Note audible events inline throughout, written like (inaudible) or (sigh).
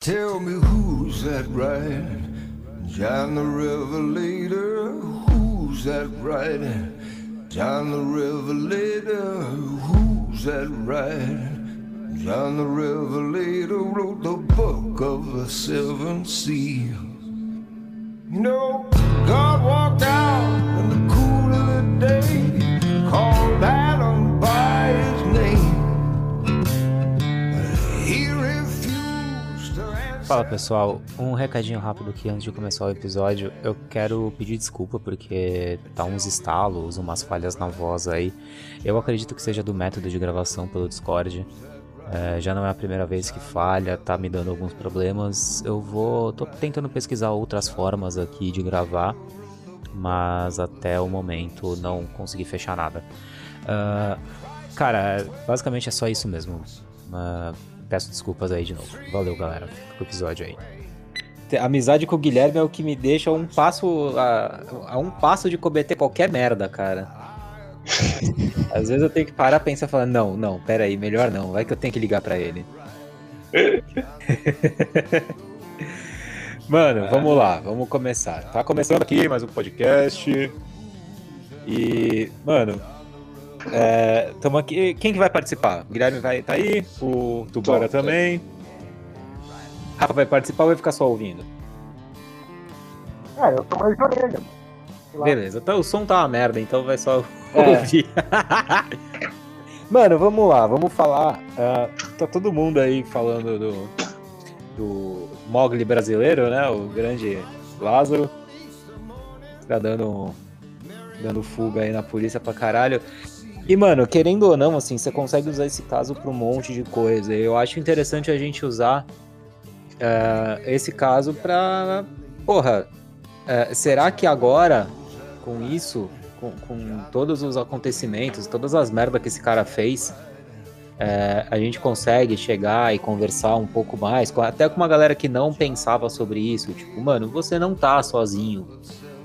Tell me who's that right? John the Revelator. Who's that right? John the Revelator. Who's that right? John the Revelator wrote the book of the seven seals. You know, God walked out in the cool of the day, Fala pessoal, um recadinho rápido aqui antes de começar o episódio. Eu quero pedir desculpa porque tá uns estalos, umas falhas na voz aí. Eu acredito que seja do método de gravação pelo Discord. É, já não é a primeira vez que falha, tá me dando alguns problemas. Eu vou. tô tentando pesquisar outras formas aqui de gravar, mas até o momento não consegui fechar nada. Ah, cara, basicamente é só isso mesmo. Ah, peço desculpas aí de novo. Valeu, galera. Fica com o episódio aí. A amizade com o Guilherme é o que me deixa um passo a, a um passo de cometer qualquer merda, cara. (laughs) Às vezes eu tenho que parar, pensar e falar, não, não, pera aí, melhor não, vai que eu tenho que ligar pra ele. (laughs) Mano, vamos lá, vamos começar. Tá começando aqui mais um podcast. E, mano, é, tamo aqui. Quem que vai participar? O Guilherme vai tá aí, o Tubara Tô, também. Rafa vai participar ou vai ficar só ouvindo? Ah, eu tô mais de orelha. Beleza, então o som tá uma merda, então vai só É. ouvir. (laughs) Mano, vamos lá, vamos falar. ah, tá todo mundo aí falando do, do Mogli brasileiro, né? O grande Lázaro. Tá dando, dando fuga aí na polícia pra caralho. E, mano, querendo ou não, assim, você consegue usar esse caso pra um monte de coisa. Eu acho interessante a gente usar ah, esse caso pra. Porra, é, será que agora, com isso, com, com todos os acontecimentos, todas as merdas que esse cara fez, é, a gente consegue chegar e conversar um pouco mais, até com uma galera que não pensava sobre isso. Tipo, mano, você não tá sozinho.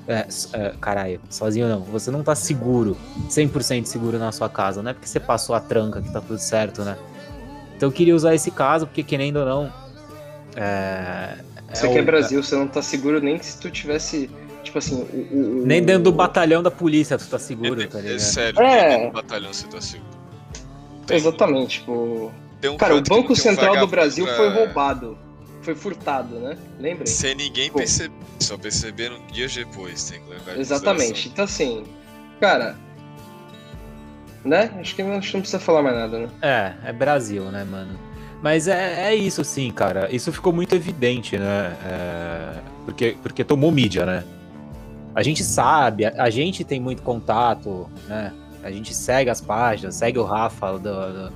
É, é, caralho, sozinho não. Você não tá seguro, 100% seguro na sua casa. Não é porque você passou a tranca que tá tudo certo, né? Então eu queria usar esse caso, porque querendo ou não. É, Isso é aqui é Brasil, você não tá seguro nem que se tu tivesse, tipo assim, o, o- Nem dentro do batalhão da polícia tu tá seguro, É, tá é ligado? sério, É. nem no batalhão você tá seguro. Tem- Exatamente, tipo. um Cara, o Banco tem um Central do Brasil pra- foi roubado. Foi furtado, né? Lembrem? Sem ninguém Pô. perceber, só perceberam dias depois, tem que levar Exatamente. Então, assim, cara. Né? Acho que não, acho que não precisa falar mais nada, né? É, é Brasil, né, mano? Mas é, é isso, sim, cara. Isso ficou muito evidente, né? É, porque, porque tomou mídia, né? A gente sabe, a, a gente tem muito contato, né? A gente segue as páginas, segue o Rafa do, do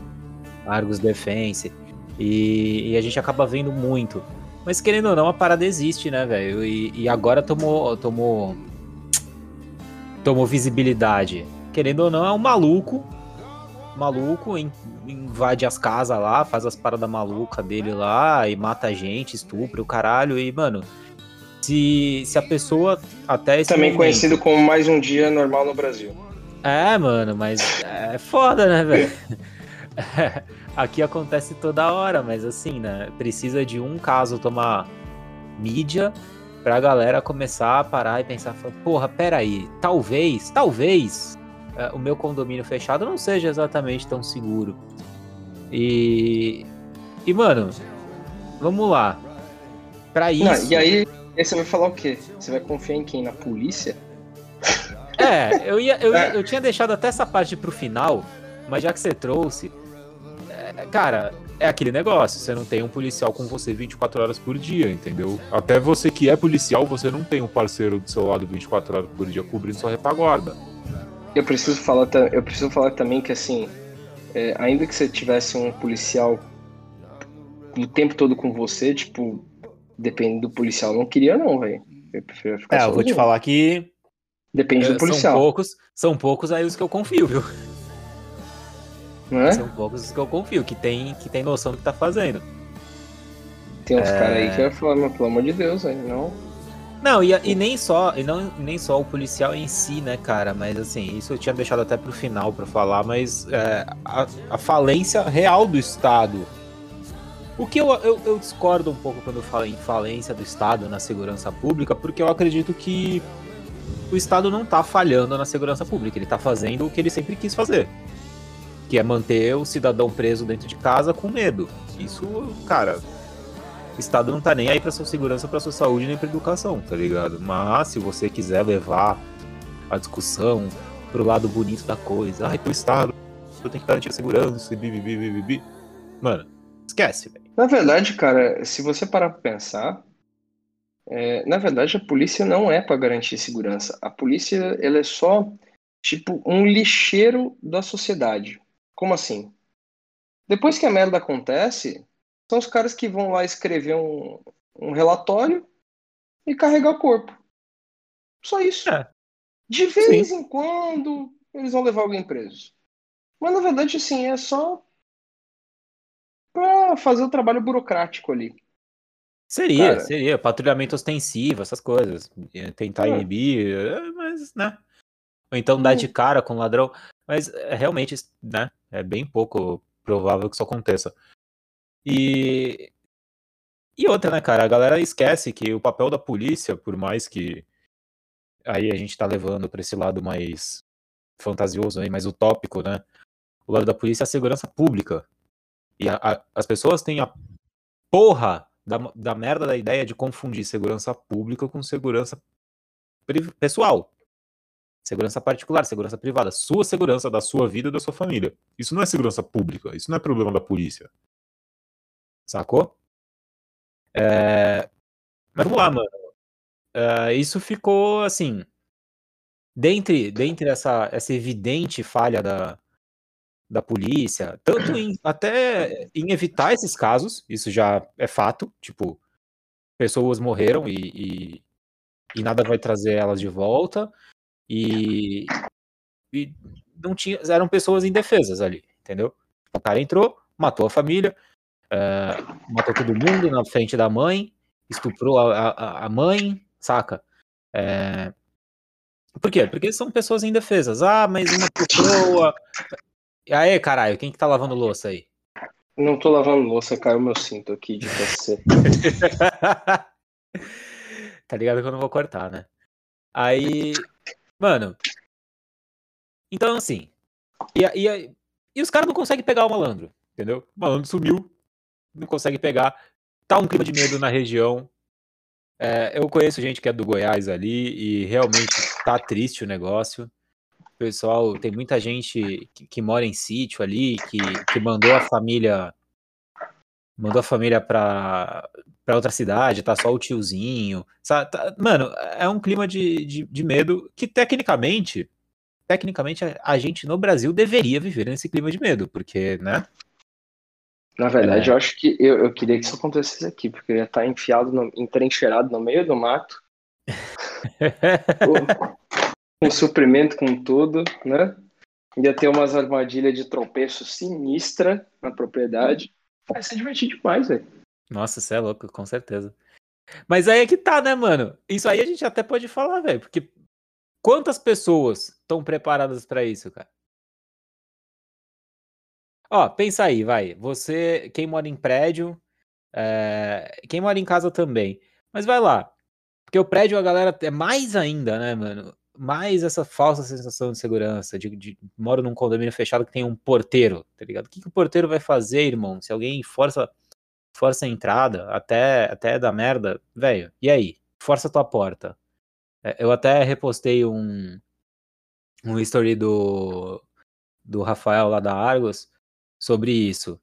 Argos Defense. E, e a gente acaba vendo muito. Mas querendo ou não, a parada existe, né, velho? E, e agora tomou, tomou. Tomou visibilidade. Querendo ou não, é um maluco maluco, in- invade as casas lá, faz as paradas malucas dele lá e mata a gente, estupra o caralho. E, mano, se, se a pessoa até Também momento- conhecido como mais um dia normal no Brasil. É, mano, mas é foda, né, velho? (laughs) Aqui acontece toda hora, mas assim, né? Precisa de um caso tomar mídia pra galera começar a parar e pensar, porra, peraí, talvez, talvez é, o meu condomínio fechado não seja exatamente tão seguro. E. E, mano, vamos lá. Pra isso. Não, e aí, aí você vai falar o quê? Você vai confiar em quem? Na polícia? É, eu, ia, eu, ia- É. eu tinha deixado até essa parte pro final, mas já que você trouxe. É, cara, é aquele negócio, você não tem um policial com você 24 horas por dia, entendeu? Até você que é policial, você não tem um parceiro do seu lado 24 horas por dia cobrindo sua retaguarda. Eu preciso falar, eu preciso falar também que assim, é, ainda que você tivesse um policial o tempo todo com você, tipo, depende do policial, não queria não, velho. Eu prefiro ficar É, eu vou te falar que Depende é, do são policial, poucos, são poucos aí os que eu confio, viu? É? São poucos os que eu confio, que tem, que tem noção do que tá fazendo. Tem uns É. caras aí que vai falar, mas pelo amor de Deus, velho, não. Não, e, e nem só, e não, nem só o policial em si, né, cara? Mas assim, isso eu tinha deixado até pro final pra falar, mas é, a, a falência real do Estado O que eu, eu, eu discordo um pouco quando eu falo em falência do Estado na segurança pública, porque eu acredito que o Estado não tá falhando na segurança pública, ele tá fazendo o que ele sempre quis fazer. Que é manter o cidadão preso dentro de casa com medo. Isso, cara, o Estado não tá nem aí pra sua segurança, pra sua saúde, nem pra educação, tá ligado? Mas se você quiser levar a discussão pro lado bonito da coisa, ai, pro Estado, eu tenho que garantir a segurança, bibi, bibi, bibi. Mano, esquece, velho. Na verdade, cara, se você parar pra pensar, é, na verdade a polícia não é pra garantir segurança. A polícia, ela é só, tipo, um lixeiro da sociedade. Como assim? Depois que a merda acontece, são os caras que vão lá escrever um, um relatório e carregar o corpo. Só isso. É. De vez em quando eles vão levar alguém preso. Mas na verdade, assim, é só pra fazer o trabalho burocrático ali. Seria, Cara. seria. Patrulhamento ostensivo, essas coisas. Tentar É. inibir, mas, né? Ou então dar de cara com o ladrão. Mas é, realmente, né? É bem pouco provável que isso aconteça. E. E outra, né, cara? A galera esquece que o papel da polícia, por mais que. Aí a gente tá levando pra esse lado mais fantasioso aí, mais utópico, né? O lado da polícia é a segurança pública. E a- a- as pessoas têm a porra da, da merda da ideia de confundir segurança pública com segurança pessoal. Segurança particular, segurança privada. Sua segurança da sua vida e da sua família. Isso não é segurança pública. Isso não é problema da polícia. Sacou? É, Mas vamos lá, mano. É, Isso ficou assim. Dentre, dentre essa, essa evidente falha da, da polícia, tanto em, até em evitar esses casos, isso já é fato, tipo, pessoas morreram e, e, e nada vai trazer elas de volta, e, e não tinha, eram pessoas indefesas ali, entendeu? O cara entrou, matou a família, eh, matou todo mundo na frente da mãe, estuprou a, a, a mãe, saca? Eh, por quê? Porque são pessoas indefesas. Ah, mas uma pessoa. (laughs) E aí, caralho, quem que tá lavando louça aí? Não tô lavando louça, caiu meu cinto aqui de PC. (laughs) tá ligado que eu não vou cortar, né? Aí, mano. Então, assim. E, e, e os caras não conseguem pegar o malandro, entendeu? O malandro sumiu, não consegue pegar. Tá um clima de medo na região. É, eu conheço gente que é do Goiás ali e realmente tá triste o negócio. Pessoal, tem muita gente que, que mora em sítio ali, que, que mandou a família mandou a família pra, pra outra cidade, tá só o tiozinho. Sabe? Tá- mano, é um clima de, de, de medo que tecnicamente, tecnicamente a, gente no Brasil deveria viver nesse clima de medo, porque, né? Na verdade, eu acho que eu, eu queria que isso acontecesse aqui, porque eu ia estar enfiado, no, entrencheirado no meio do mato, (laughs) com, com suprimento com tudo, né? Ia ter umas armadilhas de tropeço sinistra na propriedade. Vai ser divertido demais, velho. Nossa, você é louco, com certeza. Mas aí é que tá, né, mano? Isso aí a gente até pode falar, velho, porque quantas pessoas estão preparadas pra isso, cara? Ó, pensa aí, vai. Você, quem mora em prédio, é, quem mora em casa também. Mas vai lá. Porque o prédio, a galera é mais ainda, né, mano? Mais essa falsa sensação de segurança. De, de moro num condomínio fechado que tem um porteiro, tá ligado? O que, que o porteiro vai fazer, irmão? Se alguém força, força a entrada, até, até dar merda, velho, e aí? Força tua porta. É, Eu até repostei um, um story do, do Rafael lá da Argos sobre isso.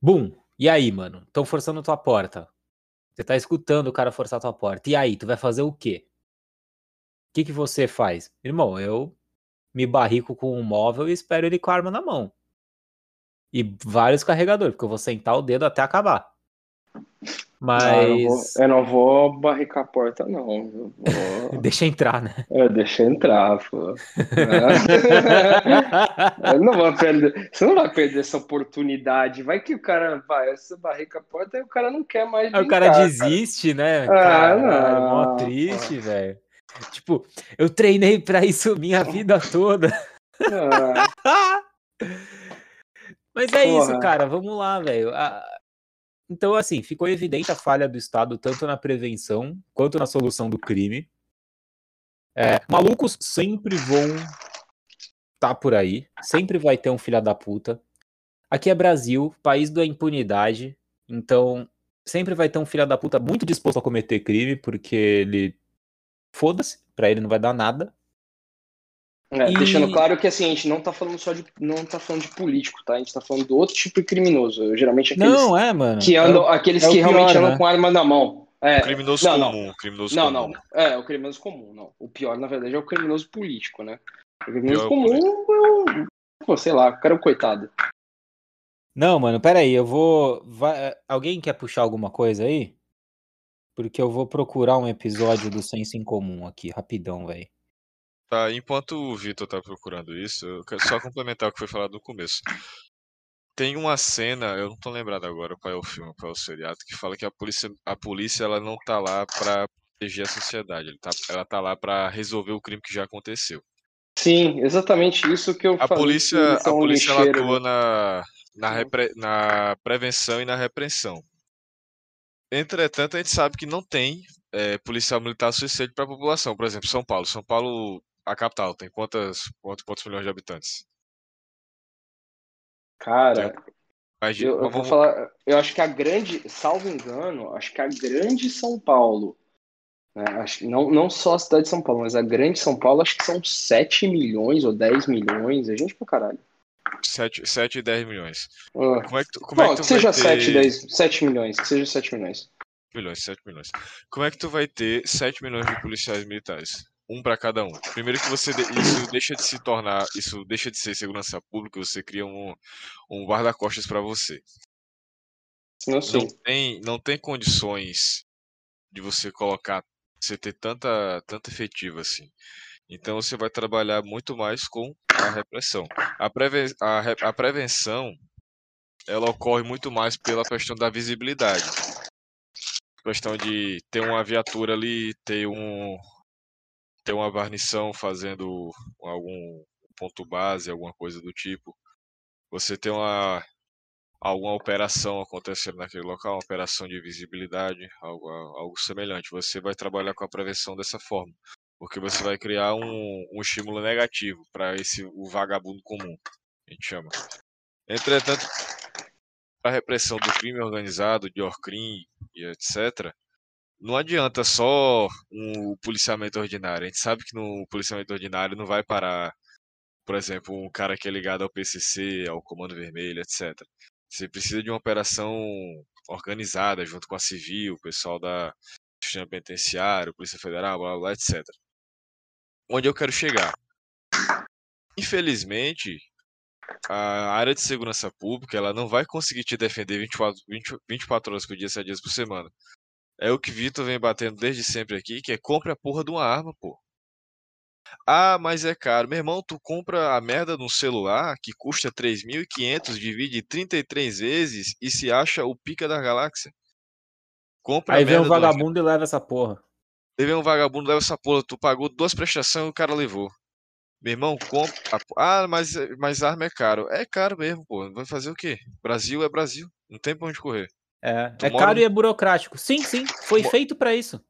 Bum! E aí, mano? Estão forçando tua porta. Você tá escutando o cara forçar tua porta. E aí, tu vai fazer o quê? O que, que você faz? Irmão, eu me barrico com um móvel e espero ele com a arma na mão. E vários carregadores, porque eu vou sentar o dedo até acabar. Ah, eu, não vou, Mas. eu não vou barricar a porta, não. (laughs) Vou. Deixa entrar, né? Eu deixo entrar, pô. (laughs) Não vou perder. Você não vai perder essa oportunidade. Vai que o cara vai, você barrica a porta e o cara não quer mais. Aí o cara brincar, desiste, né? Ah, mó não, triste, velho. Tipo, eu treinei pra isso minha vida toda. Ah, (laughs) Mas é isso, Porra. cara. Vamos lá, velho. Então, assim, ficou evidente a falha do Estado tanto na prevenção quanto na solução do crime. É, malucos sempre vão tá por aí, sempre vai ter um filho da puta. Aqui é Brasil, país da impunidade, então sempre vai ter um filho da puta muito disposto a cometer crime, porque ele foda-se, pra ele não vai dar nada. É, E- Deixando claro que assim, a gente não tá falando só de. não tá falando de político, tá? A gente tá falando do outro tipo de criminoso. Geralmente aqueles Não, é, mano. que É o- andam, aqueles é o que realmente pior, andam né? com arma na mão. É, Criminoso não, não. comum, criminoso Não, comum. não. É, o criminoso comum, não. O pior, na verdade, é o criminoso político, né? O criminoso Pior comum é um. Pô, sei lá, o cara é um coitado. Não, mano, pera aí, eu vou. vai- Alguém quer puxar alguma coisa aí? Porque eu vou procurar um episódio do Senso em Comum aqui, rapidão, velho. Tá, enquanto o Vitor tá procurando isso, eu quero só complementar o que foi falado no começo. Tem uma cena, eu não tô lembrado agora qual é o filme, qual é o seriado, que fala que a polícia, a polícia ela não tá lá pra proteger a sociedade, ele tá- ela tá lá pra resolver o crime que já aconteceu. Sim, exatamente isso que eu A falei. polícia, a polícia ela atua na, na, repre- na prevenção e na repreensão. Entretanto, a gente sabe que não tem eh, policial militar suficiente para a população. Por exemplo, São Paulo. São Paulo, a capital, tem quantas, quantos, quantos milhões de habitantes? Cara, de- eu, eu vamos- vou falar. Eu acho que a grande, salvo engano, acho que a grande São Paulo. né, acho, não, não só a cidade de São Paulo, mas a grande São Paulo, acho que são 7 milhões ou 10 milhões. É gente pra caralho. 7, 7 e 10 milhões. Ah. Como é que tu, como é Bom, que tu seja vai 7, ter... 10, 7 milhões, que seja 7 milhões. milhões, 7 milhões. Como é que tu vai ter 7 milhões de policiais militares? Um para cada um. Primeiro que você de- isso deixa de se tornar, isso deixa de ser segurança pública, você cria um, um guarda-costas para você. Não. Não tem, não tem condições de você colocar, você ter tanta, tanta efetiva assim. Então você vai trabalhar muito mais com a repressão. A, preven a, re- a prevenção, ela ocorre muito mais pela questão da visibilidade. Questão de ter uma viatura ali, ter um ter uma guarnição fazendo algum ponto base, alguma coisa do tipo. Você ter uma alguma operação acontecendo naquele local, uma operação de visibilidade, algo, algo semelhante. Você vai trabalhar com a prevenção dessa forma, porque você vai criar um, um estímulo negativo para esse o vagabundo comum, a gente chama. Entretanto, a repressão do crime organizado, de Orcrim e etc., não adianta só um policiamento ordinário. A gente sabe que no policiamento ordinário não vai parar, por exemplo, um cara que é ligado ao PCC, ao Comando Vermelho, etc. Você precisa de uma operação organizada, junto com a civil, o pessoal da sistema penitenciário, Polícia Federal, blá, blá, etc. Onde eu quero chegar? Infelizmente, a área de segurança pública ela não vai conseguir te defender 24, 20 24 horas por dia, 7 dias por semana. É o que Vitor vem batendo desde sempre aqui, que é compre a porra de uma arma, pô. Ah, mas é caro. Meu irmão, tu compra a merda de um celular que custa 3.500, divide em 33 vezes e se acha o pica da galáxia. Compra Aí a vem um vagabundo e leva essa porra. Vem um vagabundo, leva essa porra, tu pagou duas prestações e o cara levou. Meu irmão, compra. Ah, mas, mas arma é caro. É caro mesmo, pô. Vai fazer o quê? Brasil é Brasil. Não tem pra onde correr. É, Tu é mora caro e é burocrático. Sim, sim, foi Mo- feito pra isso.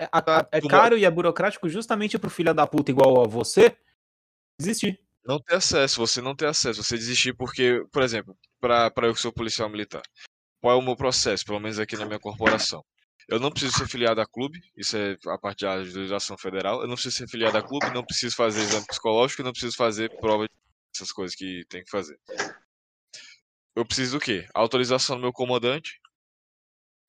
É, a- Tá, é caro e é burocrático justamente pro filho da puta igual a você existir. Não ter acesso, você não ter acesso, você desistir porque, por exemplo, para eu que sou policial militar, qual é o meu processo, pelo menos aqui na minha corporação? Eu não preciso ser filiado a clube, isso é a parte da legislação federal, eu não preciso ser filiado a clube, não preciso fazer exame psicológico, não preciso fazer prova, de- essas coisas que tem que fazer. Eu preciso do quê? Autorização do meu comandante,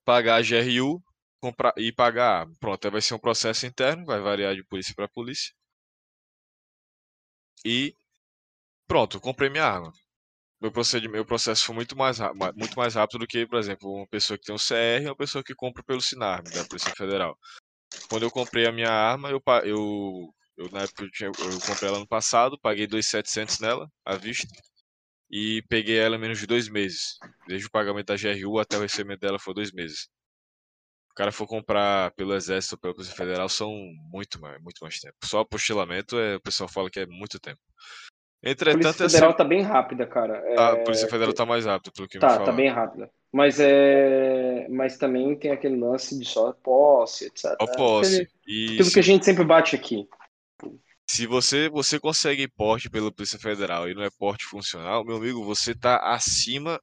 pagar a GRU comprar, e pagar. Pronto, vai ser um processo interno, vai variar de polícia para polícia. E pronto, comprei minha arma. Meu, meu processo foi muito mais, muito mais rápido do que, por exemplo, uma pessoa que tem um CR e uma pessoa que compra pelo Sinarme, da Polícia Federal. Quando eu comprei a minha arma, eu, eu, eu na época eu, tinha, eu comprei ela no passado, paguei 2.700 nela, à vista, e peguei ela em menos de dois meses. Desde o pagamento da GRU até o recebimento dela foi dois meses. O cara for comprar pelo Exército ou pela Polícia Federal são muito mais, muito mais tempo. Só apostilamento, é, o pessoal fala que é muito tempo. A Entretanto, Polícia essa- Federal tá bem rápida, cara. É, a Polícia Federal tá mais rápida, pelo que Tá, falaram. tá bem rápida. Mas é. Mas também tem aquele lance de só posse, etc. Ó, posse. Aquele- Aquilo que a gente sempre bate aqui. se você, você consegue porte pela Polícia Federal e não é porte funcional, meu amigo, você tá acima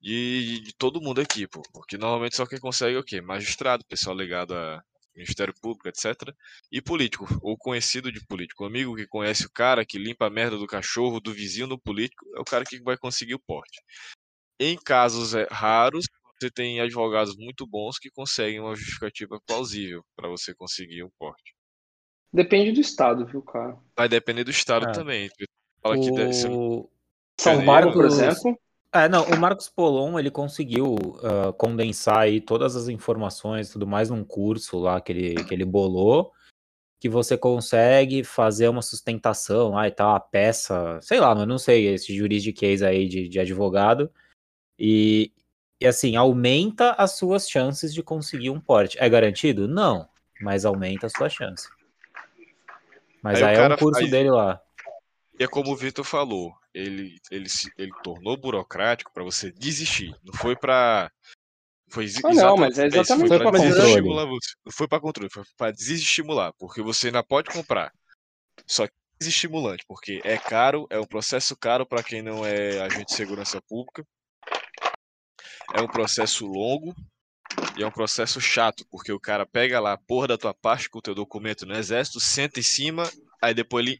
de, de todo mundo aqui, pô. Porque normalmente só quem consegue é o quê? Magistrado, pessoal ligado a Ministério Público, etc. E político, ou conhecido de político. Um amigo que conhece o cara, que limpa a merda do cachorro, do vizinho do político, é o cara que vai conseguir o porte. Em casos é, raros, você tem advogados muito bons que conseguem uma justificativa plausível para você conseguir um porte. Depende do estado, viu, cara? Vai depender do estado Ah. também. Fala que deve ser O... São Paulo, por exemplo. É, não, o Marcos Polon, ele conseguiu ah, condensar aí todas as informações e tudo mais num curso lá que ele, que ele bolou, que você consegue fazer uma sustentação lá e tal, a peça, sei lá, mas não sei, esse juridiquês aí de, de advogado, e, e assim, aumenta as suas chances de conseguir um porte. É garantido? Não, mas aumenta a sua chance. Mas Aí aí, é um curso dele lá. E é como o Vitor falou, ele, ele, se, ele tornou burocrático para você desistir. Não foi para Foi Ah, não, mas é exatamente Foi controle. desestimular você. Não foi para controle, foi para desestimular, porque você ainda pode comprar. Só que é desestimulante, porque é caro, é um processo caro para quem não é agente de segurança pública. É um processo longo e é um processo chato, porque o cara pega lá a porra da tua parte com o teu documento no exército, senta em cima, aí depois ele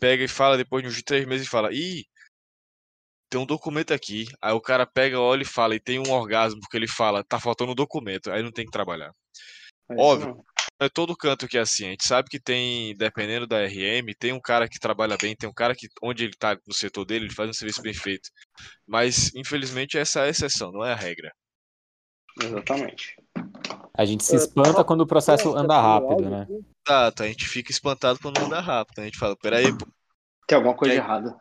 pega e fala, depois de uns três meses, e fala, ih, tem um documento aqui. Aí o cara pega, olha e fala, e tem um orgasmo, porque ele fala, tá faltando um documento, aí não tem que trabalhar. É Óbvio. Não é todo canto que é assim. A gente sabe que tem, dependendo da RM, tem um cara que trabalha bem, tem um cara que, onde ele tá no setor dele, ele faz um serviço bem feito. Mas, infelizmente, essa é a exceção, não é a regra. Exatamente. A gente se espanta quando o processo anda rápido, né? Exato, a gente fica espantado quando anda rápido. A gente fala, peraí, pô, Tem alguma coisa É. errada.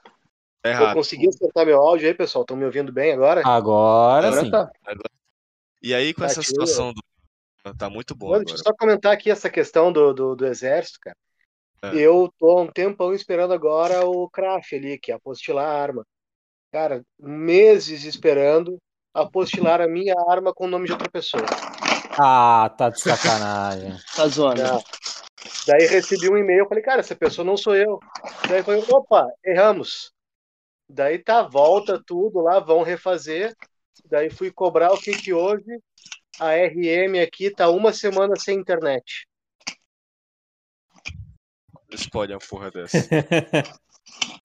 Eu errado. consegui acertar meu áudio aí, pessoal. Estão me ouvindo bem agora? Agora Agora sim. tá. E aí, com Tá, essa situação do. Tá muito bom Mano, deixa eu só comentar aqui essa questão do, do, do exército, cara. É. Eu tô há um tempão esperando agora o craft ali, que é apostilar a arma. Cara, meses esperando apostilar a minha arma com o nome de outra pessoa. Ah, tá de sacanagem. (laughs) Tá zoando. Daí recebi um e-mail, falei, cara, essa pessoa não sou eu. Daí falei, opa, erramos. Daí tá, volta tudo lá, vão refazer. Daí fui cobrar o que que hoje a RM aqui tá uma semana sem internet. Podem uma porra dessa. (laughs)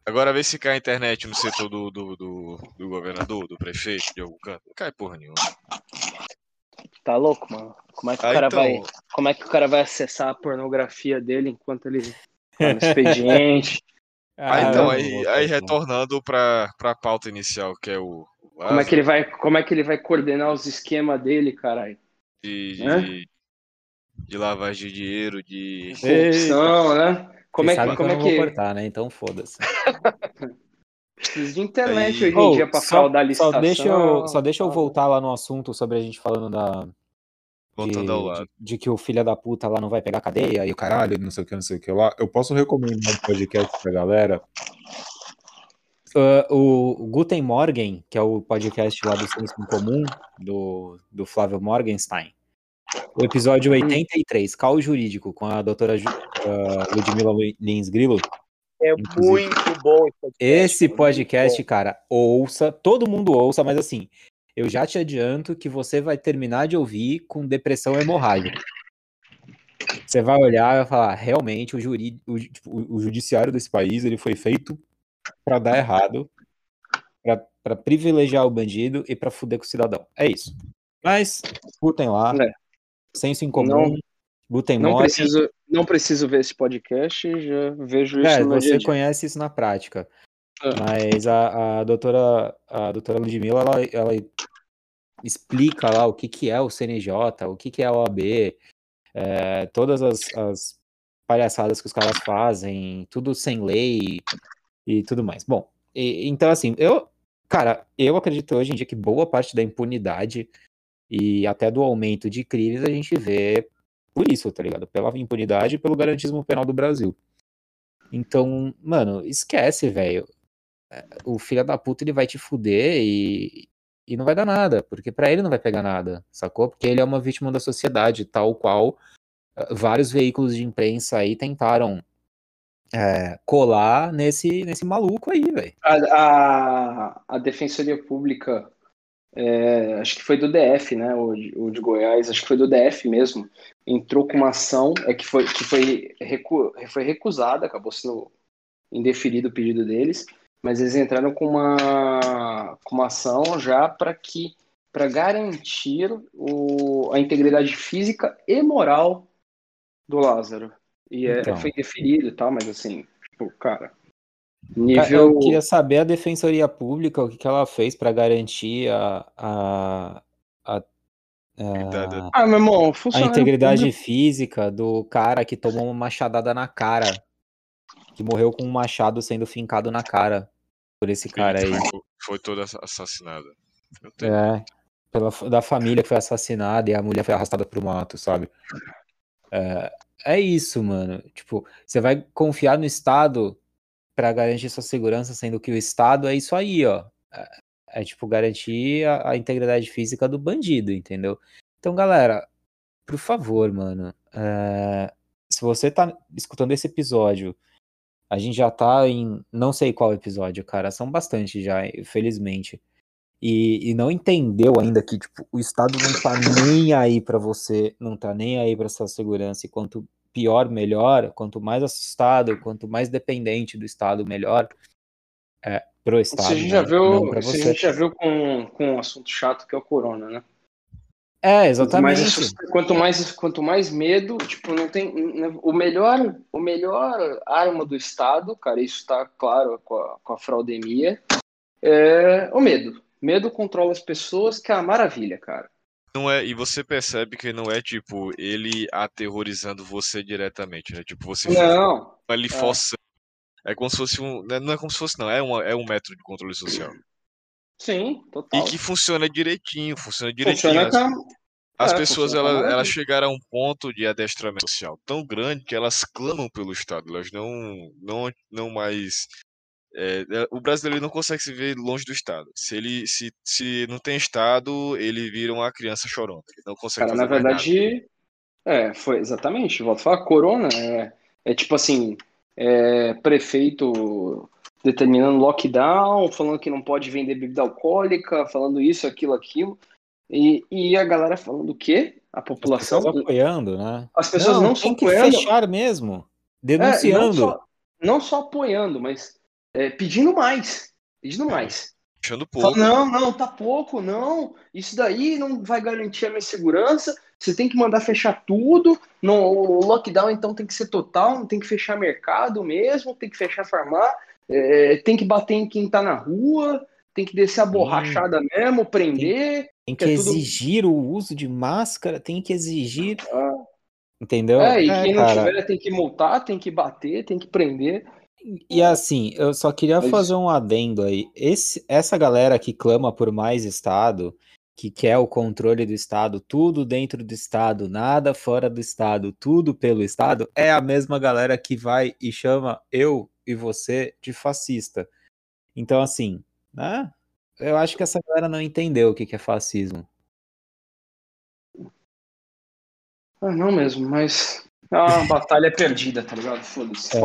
Agora vê se cai a internet no setor do, do, do, do governador, do prefeito, de algum canto. Não cai porra nenhuma. Tá louco, mano? Como é que o Ah, cara então, vai. Como é que o cara vai acessar a pornografia dele enquanto ele tá no (laughs) expediente? ah, então Ah, aí, não, aí não. retornando pra, pra pauta inicial, que é o. o Como é que ele vai, como é que ele vai coordenar os esquemas dele, caralho? de, de, de lavagem de dinheiro, de. Corrupção, né? Como é Vocês que, sabem como eu é não vou que cortar, né? Então foda-se. (laughs) precisa de internet Aí- hoje em Oh, dia pra só, fraudar a só licitação? deixa eu, só deixa eu voltar lá no assunto sobre a gente falando da, Voltando de, ao lado. de- de que o filho da puta lá não vai pegar cadeia e o caralho, não sei o que, não sei o que lá. Eu posso recomendar um podcast pra galera. Ah, o Guten Morgen, que é o podcast lá do Senso em Comum, do, do Flávio Morgenstein. O episódio 83, Cal Jurídico, com a doutora ah, Ludmila Lins Grilo. É Inclusive. muito bom esse podcast. Esse podcast, cara, ouça, todo mundo ouça, mas assim, eu já te adianto que você vai terminar de ouvir com depressão hemorrágica. Você vai olhar e vai falar, realmente, o, juri, o, tipo, o- judiciário desse país ele foi feito pra dar errado, pra- pra privilegiar o bandido e pra fuder com o cidadão. É isso. Mas, escutem lá, É. senso em comum, Guten Não Morgen. preciso, não preciso ver esse podcast, já vejo isso É, dia você dia. conhece isso na prática. É. Mas a, a doutora, a doutora Ludmilla, ela, ela explica lá o que, que é o CNJ, o que, que é a OAB, é, todas as, as palhaçadas que os caras fazem, tudo sem lei e tudo mais. Bom, e- então assim, eu, cara, eu acredito hoje em dia que boa parte da impunidade e até do aumento de crimes a gente vê por isso, tá ligado? Pela impunidade e pelo garantismo penal do Brasil. Então, mano, esquece, velho. É, O filho da puta ele vai te fuder e, E não vai dar nada, porque pra ele não vai pegar nada, sacou? Porque ele é uma vítima da sociedade, tal qual ah, vários veículos de imprensa aí tentaram é, colar nesse, nesse maluco aí, velho. A, a, a Defensoria Pública, é, acho que foi do DF, né? O, de- o de Goiás, acho que foi do DF mesmo. Entrou com uma ação é, que, foi, que foi, recu, foi recusada, acabou sendo indeferido o pedido deles, mas eles entraram com uma, com uma ação já para que para garantir o, a integridade física e moral do Lázaro. E é, Então. foi deferido e tal, mas assim, tipo, cara, Ca- nível. Eu queria saber a Defensoria Pública, o que, que ela fez pra garantir a, a, a, Integridade. a, Ah, meu irmão, a integridade público- física do cara que tomou uma machadada na cara, que morreu com um machado sendo fincado na cara por esse cara aí. Foi, foi toda assassinada. É, pela, da família que foi assassinada e a mulher foi arrastada pro mato, sabe? É, é isso, mano. Tipo, você vai confiar no Estado pra garantir sua segurança, sendo que o Estado é isso aí, ó. É, é, tipo, garantir a, a integridade física do bandido, entendeu? Então, galera, por favor, mano, é, se você tá escutando esse episódio, a gente já tá em não sei qual episódio, cara, são bastante já, felizmente. E, e não entendeu ainda que tipo, o Estado não tá nem aí pra você, não tá nem aí pra sua segurança. E quanto pior, melhor. Quanto mais assustado, quanto mais dependente do Estado, melhor. É, pro Estado. Isso a gente já né? Viu, isso a você. gente já viu com, com um assunto chato que é o corona, né? É, Quanto exatamente. mais, assusta- quanto mais, quanto mais medo, tipo, não tem. né, O melhor, o melhor arma do Estado, cara, isso está claro com a, com a fraudemia, é o medo. Medo controla as pessoas, que é uma maravilha, cara. Não é, e você percebe que não é tipo ele aterrorizando você diretamente, né? Tipo, você fica Não, ali é. forçando. É como se fosse um. né, Não é como se fosse, não. É, uma, é um método de controle social. sim, E total. que funciona direitinho, funciona direitinho. Funciona As, com as é, pessoas funciona elas, elas chegaram a um ponto de adestramento social tão grande que elas clamam pelo Estado. Elas não, não, não mais. É, é, o brasileiro não consegue se ver longe do Estado. Se ele se, se não tem Estado, ele vira uma criança chorona. Ele não consegue Cara, fazer na verdade, é, foi exatamente. Volto a falar, corona é, é tipo assim, é, prefeito determinando lockdown, falando que não pode vender bebida alcoólica, falando isso, aquilo, aquilo. E, e a galera falando o quê? A As população. pessoas apoiando, né? As pessoas não, só tem que apoiando. fechar mesmo. é, não, Denunciando. só, não só apoiando, mas é, pedindo mais. Pedindo mais. Achando Fala, pouco. não, não, tá pouco, não. Isso daí não vai garantir a minha segurança. Você tem que mandar fechar tudo. No, o lockdown, então, tem que ser total. Tem que fechar mercado mesmo. Tem que fechar farmácia. é, tem que bater em quem tá na rua. Tem que descer a borrachada mesmo, prender. Tem que que é tudo- exigir o uso de máscara, tem que exigir. Ah, Entendeu? É, e É, quem não cara. tiver tem que multar, tem que bater, tem que prender. E assim, eu só queria Mas- fazer um adendo aí. Esse, essa galera que clama por mais Estado, que quer o controle do Estado, tudo dentro do Estado, nada fora do Estado, tudo pelo Estado, é a mesma galera que vai e chama eu e você de fascista. Então, assim, né? Eu acho que essa galera não entendeu o que que é fascismo. Ah, não mesmo, mas é uma batalha perdida, tá ligado? Foda-se. É.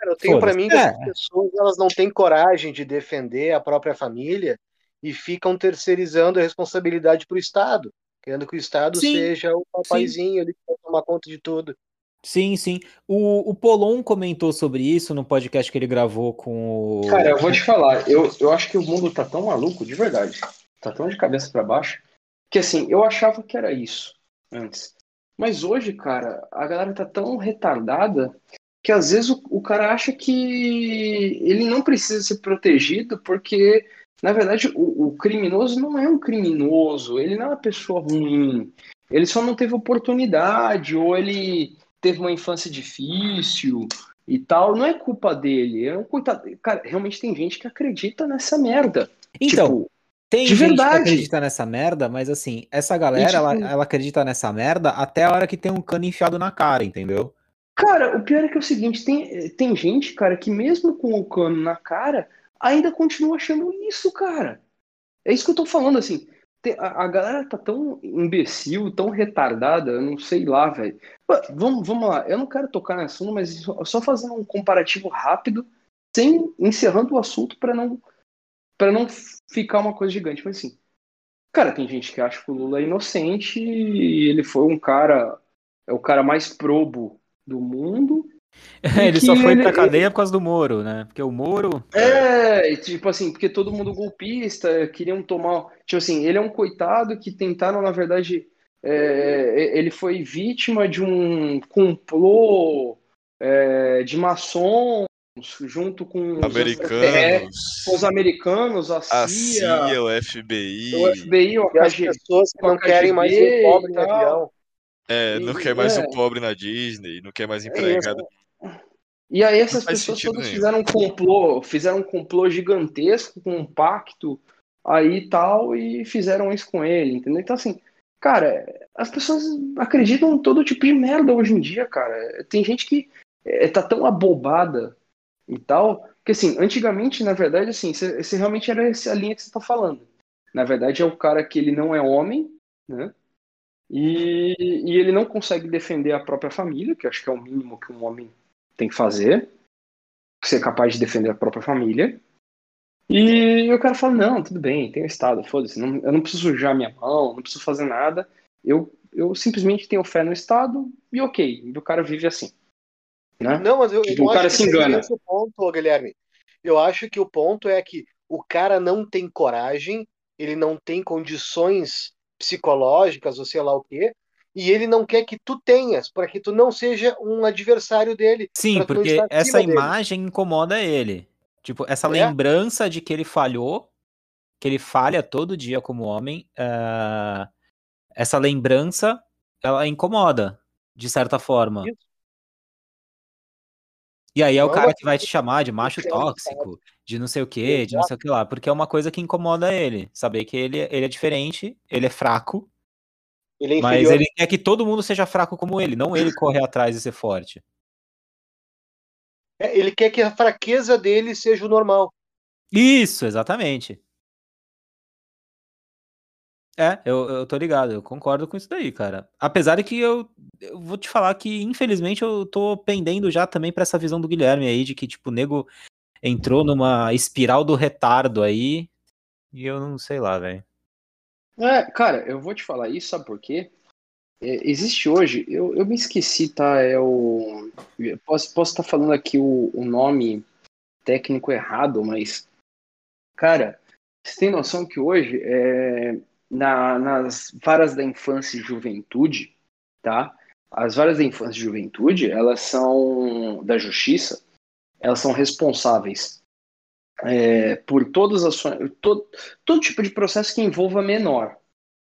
Cara, eu tenho pra Foda-se. mim que É. essas pessoas elas não têm coragem de defender a própria família e ficam terceirizando a responsabilidade pro Estado, querendo que o Estado Sim, seja o papaizinho ali que vai tomar conta de tudo. Sim, sim. O, o Polon comentou sobre isso no podcast que ele gravou com o. Cara, eu vou te falar, eu, eu acho que o mundo tá tão maluco, de verdade, tá tão de cabeça pra baixo, que assim, eu achava que era isso antes. Mas hoje, cara, a galera tá tão retardada que às vezes o, o cara acha que ele não precisa ser protegido porque, na verdade, o, o criminoso não é um criminoso, ele não é uma pessoa ruim, ele só não teve oportunidade, ou ele teve uma infância difícil, e tal, não é culpa dele. É um coitado. Cara, realmente tem gente que acredita nessa merda. Então, Tipo, tem de gente verdade. que acredita nessa merda, mas assim, essa galera, tipo- ela, ela acredita nessa merda até a hora que tem um cano enfiado na cara, entendeu? Cara, o pior é que é o seguinte: tem, tem gente, cara, que mesmo com o cano na cara, ainda continua achando isso, cara. É isso que eu tô falando, assim. A, a galera tá tão imbecil, tão retardada, eu não sei lá, velho. Vamos, vamos lá, eu não quero tocar nesse assunto, mas só fazendo um comparativo rápido, sem encerrando o assunto pra não para não ficar uma coisa gigante. Mas assim, cara, tem gente que acha que o Lula é inocente e ele foi um cara, é o cara mais probo do mundo. (laughs) ele só foi ele- pra cadeia por causa do Moro, né? Porque o Moro. É, tipo assim, porque todo mundo golpista, queriam tomar. Tipo assim, ele é um coitado que tentaram, na verdade. é, ele foi vítima de um complô é, de maçons junto com os Americanos, com os americanos, a a CIA, CIA, o FBI. o FBI, o E as KGB. pessoas que não querem mais KGB ver pobre no avião. É, não quer mais é. um pobre na Disney, não quer mais É empregado. E aí essas pessoas todas nenhum. fizeram um complô, fizeram um complô gigantesco com um pacto aí e tal, e fizeram isso com ele, entendeu? Então, assim, cara, as pessoas acreditam em todo tipo de merda hoje em dia, cara. Tem gente que é, tá tão abobada e tal, que assim, antigamente, na verdade, assim, você realmente era essa linha que você tá falando. Na verdade, é o cara que ele não é homem, né? E, e ele não consegue defender a própria família, que acho que é o mínimo que um homem tem que fazer, ser capaz de defender a própria família. E o cara fala, não, tudo bem, tem o Estado, foda-se, eu não preciso sujar minha mão, não preciso fazer nada, eu, eu simplesmente tenho fé no Estado e ok, e o cara vive assim. Né? Não, mas eu, eu Tipo, o cara se engana. esse o ponto, Guilherme. Eu acho que o ponto é que o cara não tem coragem, ele não tem condições psicológicas ou sei lá o quê, e ele não quer que tu tenhas, para que tu não seja um adversário dele. Sim, porque essa dele. imagem incomoda ele. Tipo, essa É? lembrança de que ele falhou, que ele falha todo dia como homem, ah, essa lembrança, ela incomoda, de certa forma. Isso. E aí é o cara que vai te chamar de macho tóxico, de não sei o quê, de não sei o que lá, porque é uma coisa que incomoda ele. Saber que ele, ele é diferente, ele é fraco, Ele é mas ele quer que todo mundo seja fraco como ele, não ele correr atrás e ser forte. É, ele quer que a fraqueza dele seja o normal. Isso, exatamente. É, eu, eu tô ligado, eu concordo com isso daí, cara. Apesar de que eu, eu vou te falar que, infelizmente, eu tô pendendo já também pra essa visão do Guilherme aí, de que, tipo, o nego entrou numa espiral do retardo aí, e eu não sei lá, velho. É, cara, eu vou te falar isso, sabe por quê? É, existe hoje, eu, eu me esqueci, tá? É o. eu Posso, posso estar falando aqui o, o nome técnico errado, mas. Cara, você tem noção que hoje, é, na, nas varas da infância e juventude, tá? As varas da infância e juventude, elas são. da justiça, elas são responsáveis é, por todas as. Todo, todo tipo de processo que envolva menor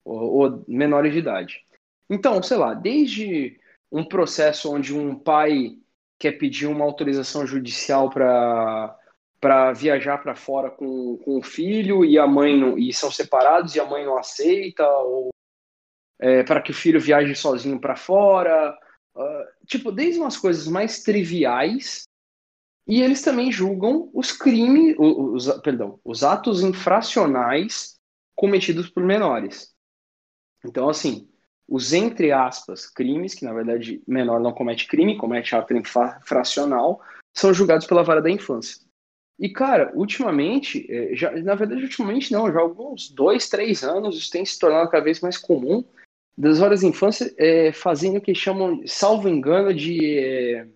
ou, ou menores de idade. Então, sei lá, desde um processo onde um pai quer pedir uma autorização judicial para para viajar para fora com, com o filho e a mãe não, e são separados e a mãe não aceita ou é, para que o filho viaje sozinho para fora, uh, tipo desde umas coisas mais triviais e eles também julgam os crimes, os, os, perdão, os atos infracionais cometidos por menores. Então, assim, os entre aspas crimes, que na verdade menor não comete crime, comete ato infracional, são julgados pela vara da infância. E, cara, ultimamente, já, na verdade, ultimamente não, já há alguns dois, três anos, isso tem se tornado cada vez mais comum, das varas da infância é, fazendo o que chamam, salvo engano, de é,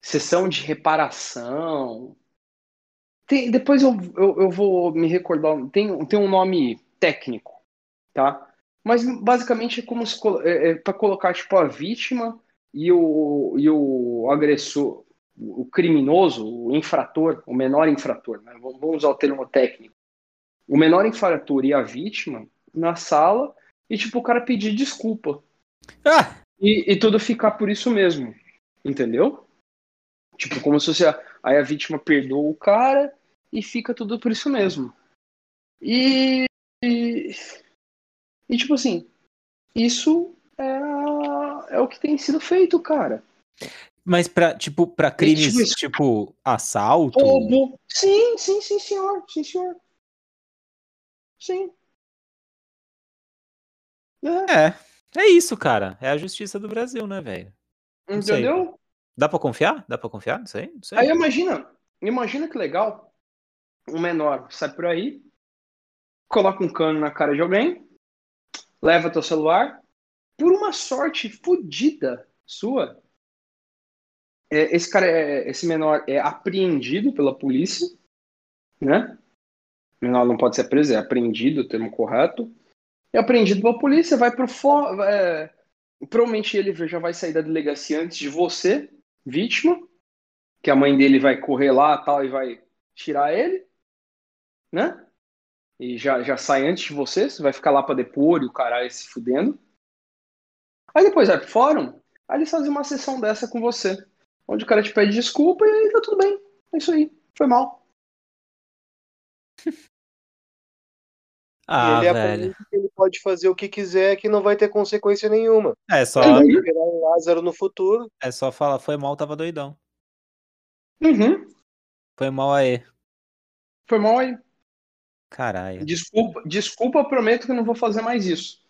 sessão de reparação. Tem, depois eu, eu, eu, vou me recordar, tem, tem um nome técnico, tá? Mas basicamente é como se é, é para colocar tipo a vítima e o, e o agressor, o criminoso, o infrator, o menor infrator, né? vamos usar o termo técnico, o menor infrator e a vítima na sala e tipo o cara pedir desculpa ah! e, e tudo ficar por isso mesmo, entendeu? Tipo como se fosse a, aí a vítima perdoa o cara e fica tudo por isso mesmo. E, e e, tipo assim, isso é, é o que tem sido feito, cara. Mas pra, tipo, pra crimes, tipo, tipo, assalto? Roubo. Sim, sim, sim, senhor. Sim, senhor. Sim. É, É. É isso, cara. É a justiça do Brasil, né, velho? Não sei. entendeu? Dá pra confiar? Dá pra confiar? Não sei. Não sei. Aí imagina, imagina que legal. Um menor sai por aí, coloca um cano na cara de alguém, leva teu celular, por uma sorte fodida sua, esse cara, é, esse menor é apreendido pela polícia, né? O menor não pode ser preso, é apreendido, termo correto. É apreendido pela polícia, vai pro fo- é, provavelmente ele já vai sair da delegacia antes de você, vítima, que a mãe dele vai correr lá tal e vai tirar ele, né? E já, já sai antes de você, você vai ficar lá pra depor e o caralho se fudendo. Aí depois vai pro fórum, aí eles fazem uma sessão dessa com você, onde o cara te pede desculpa e aí tá tudo bem. É isso aí, foi mal. Ah, ele velho. que ele pode fazer o que quiser, que não vai ter consequência nenhuma. É só, Vai virar um Lázaro no futuro. é só falar, foi mal, tava doidão. Uhum, Foi mal aí. foi mal aí. Caralho. Desculpa, desculpa, prometo que não vou fazer mais isso.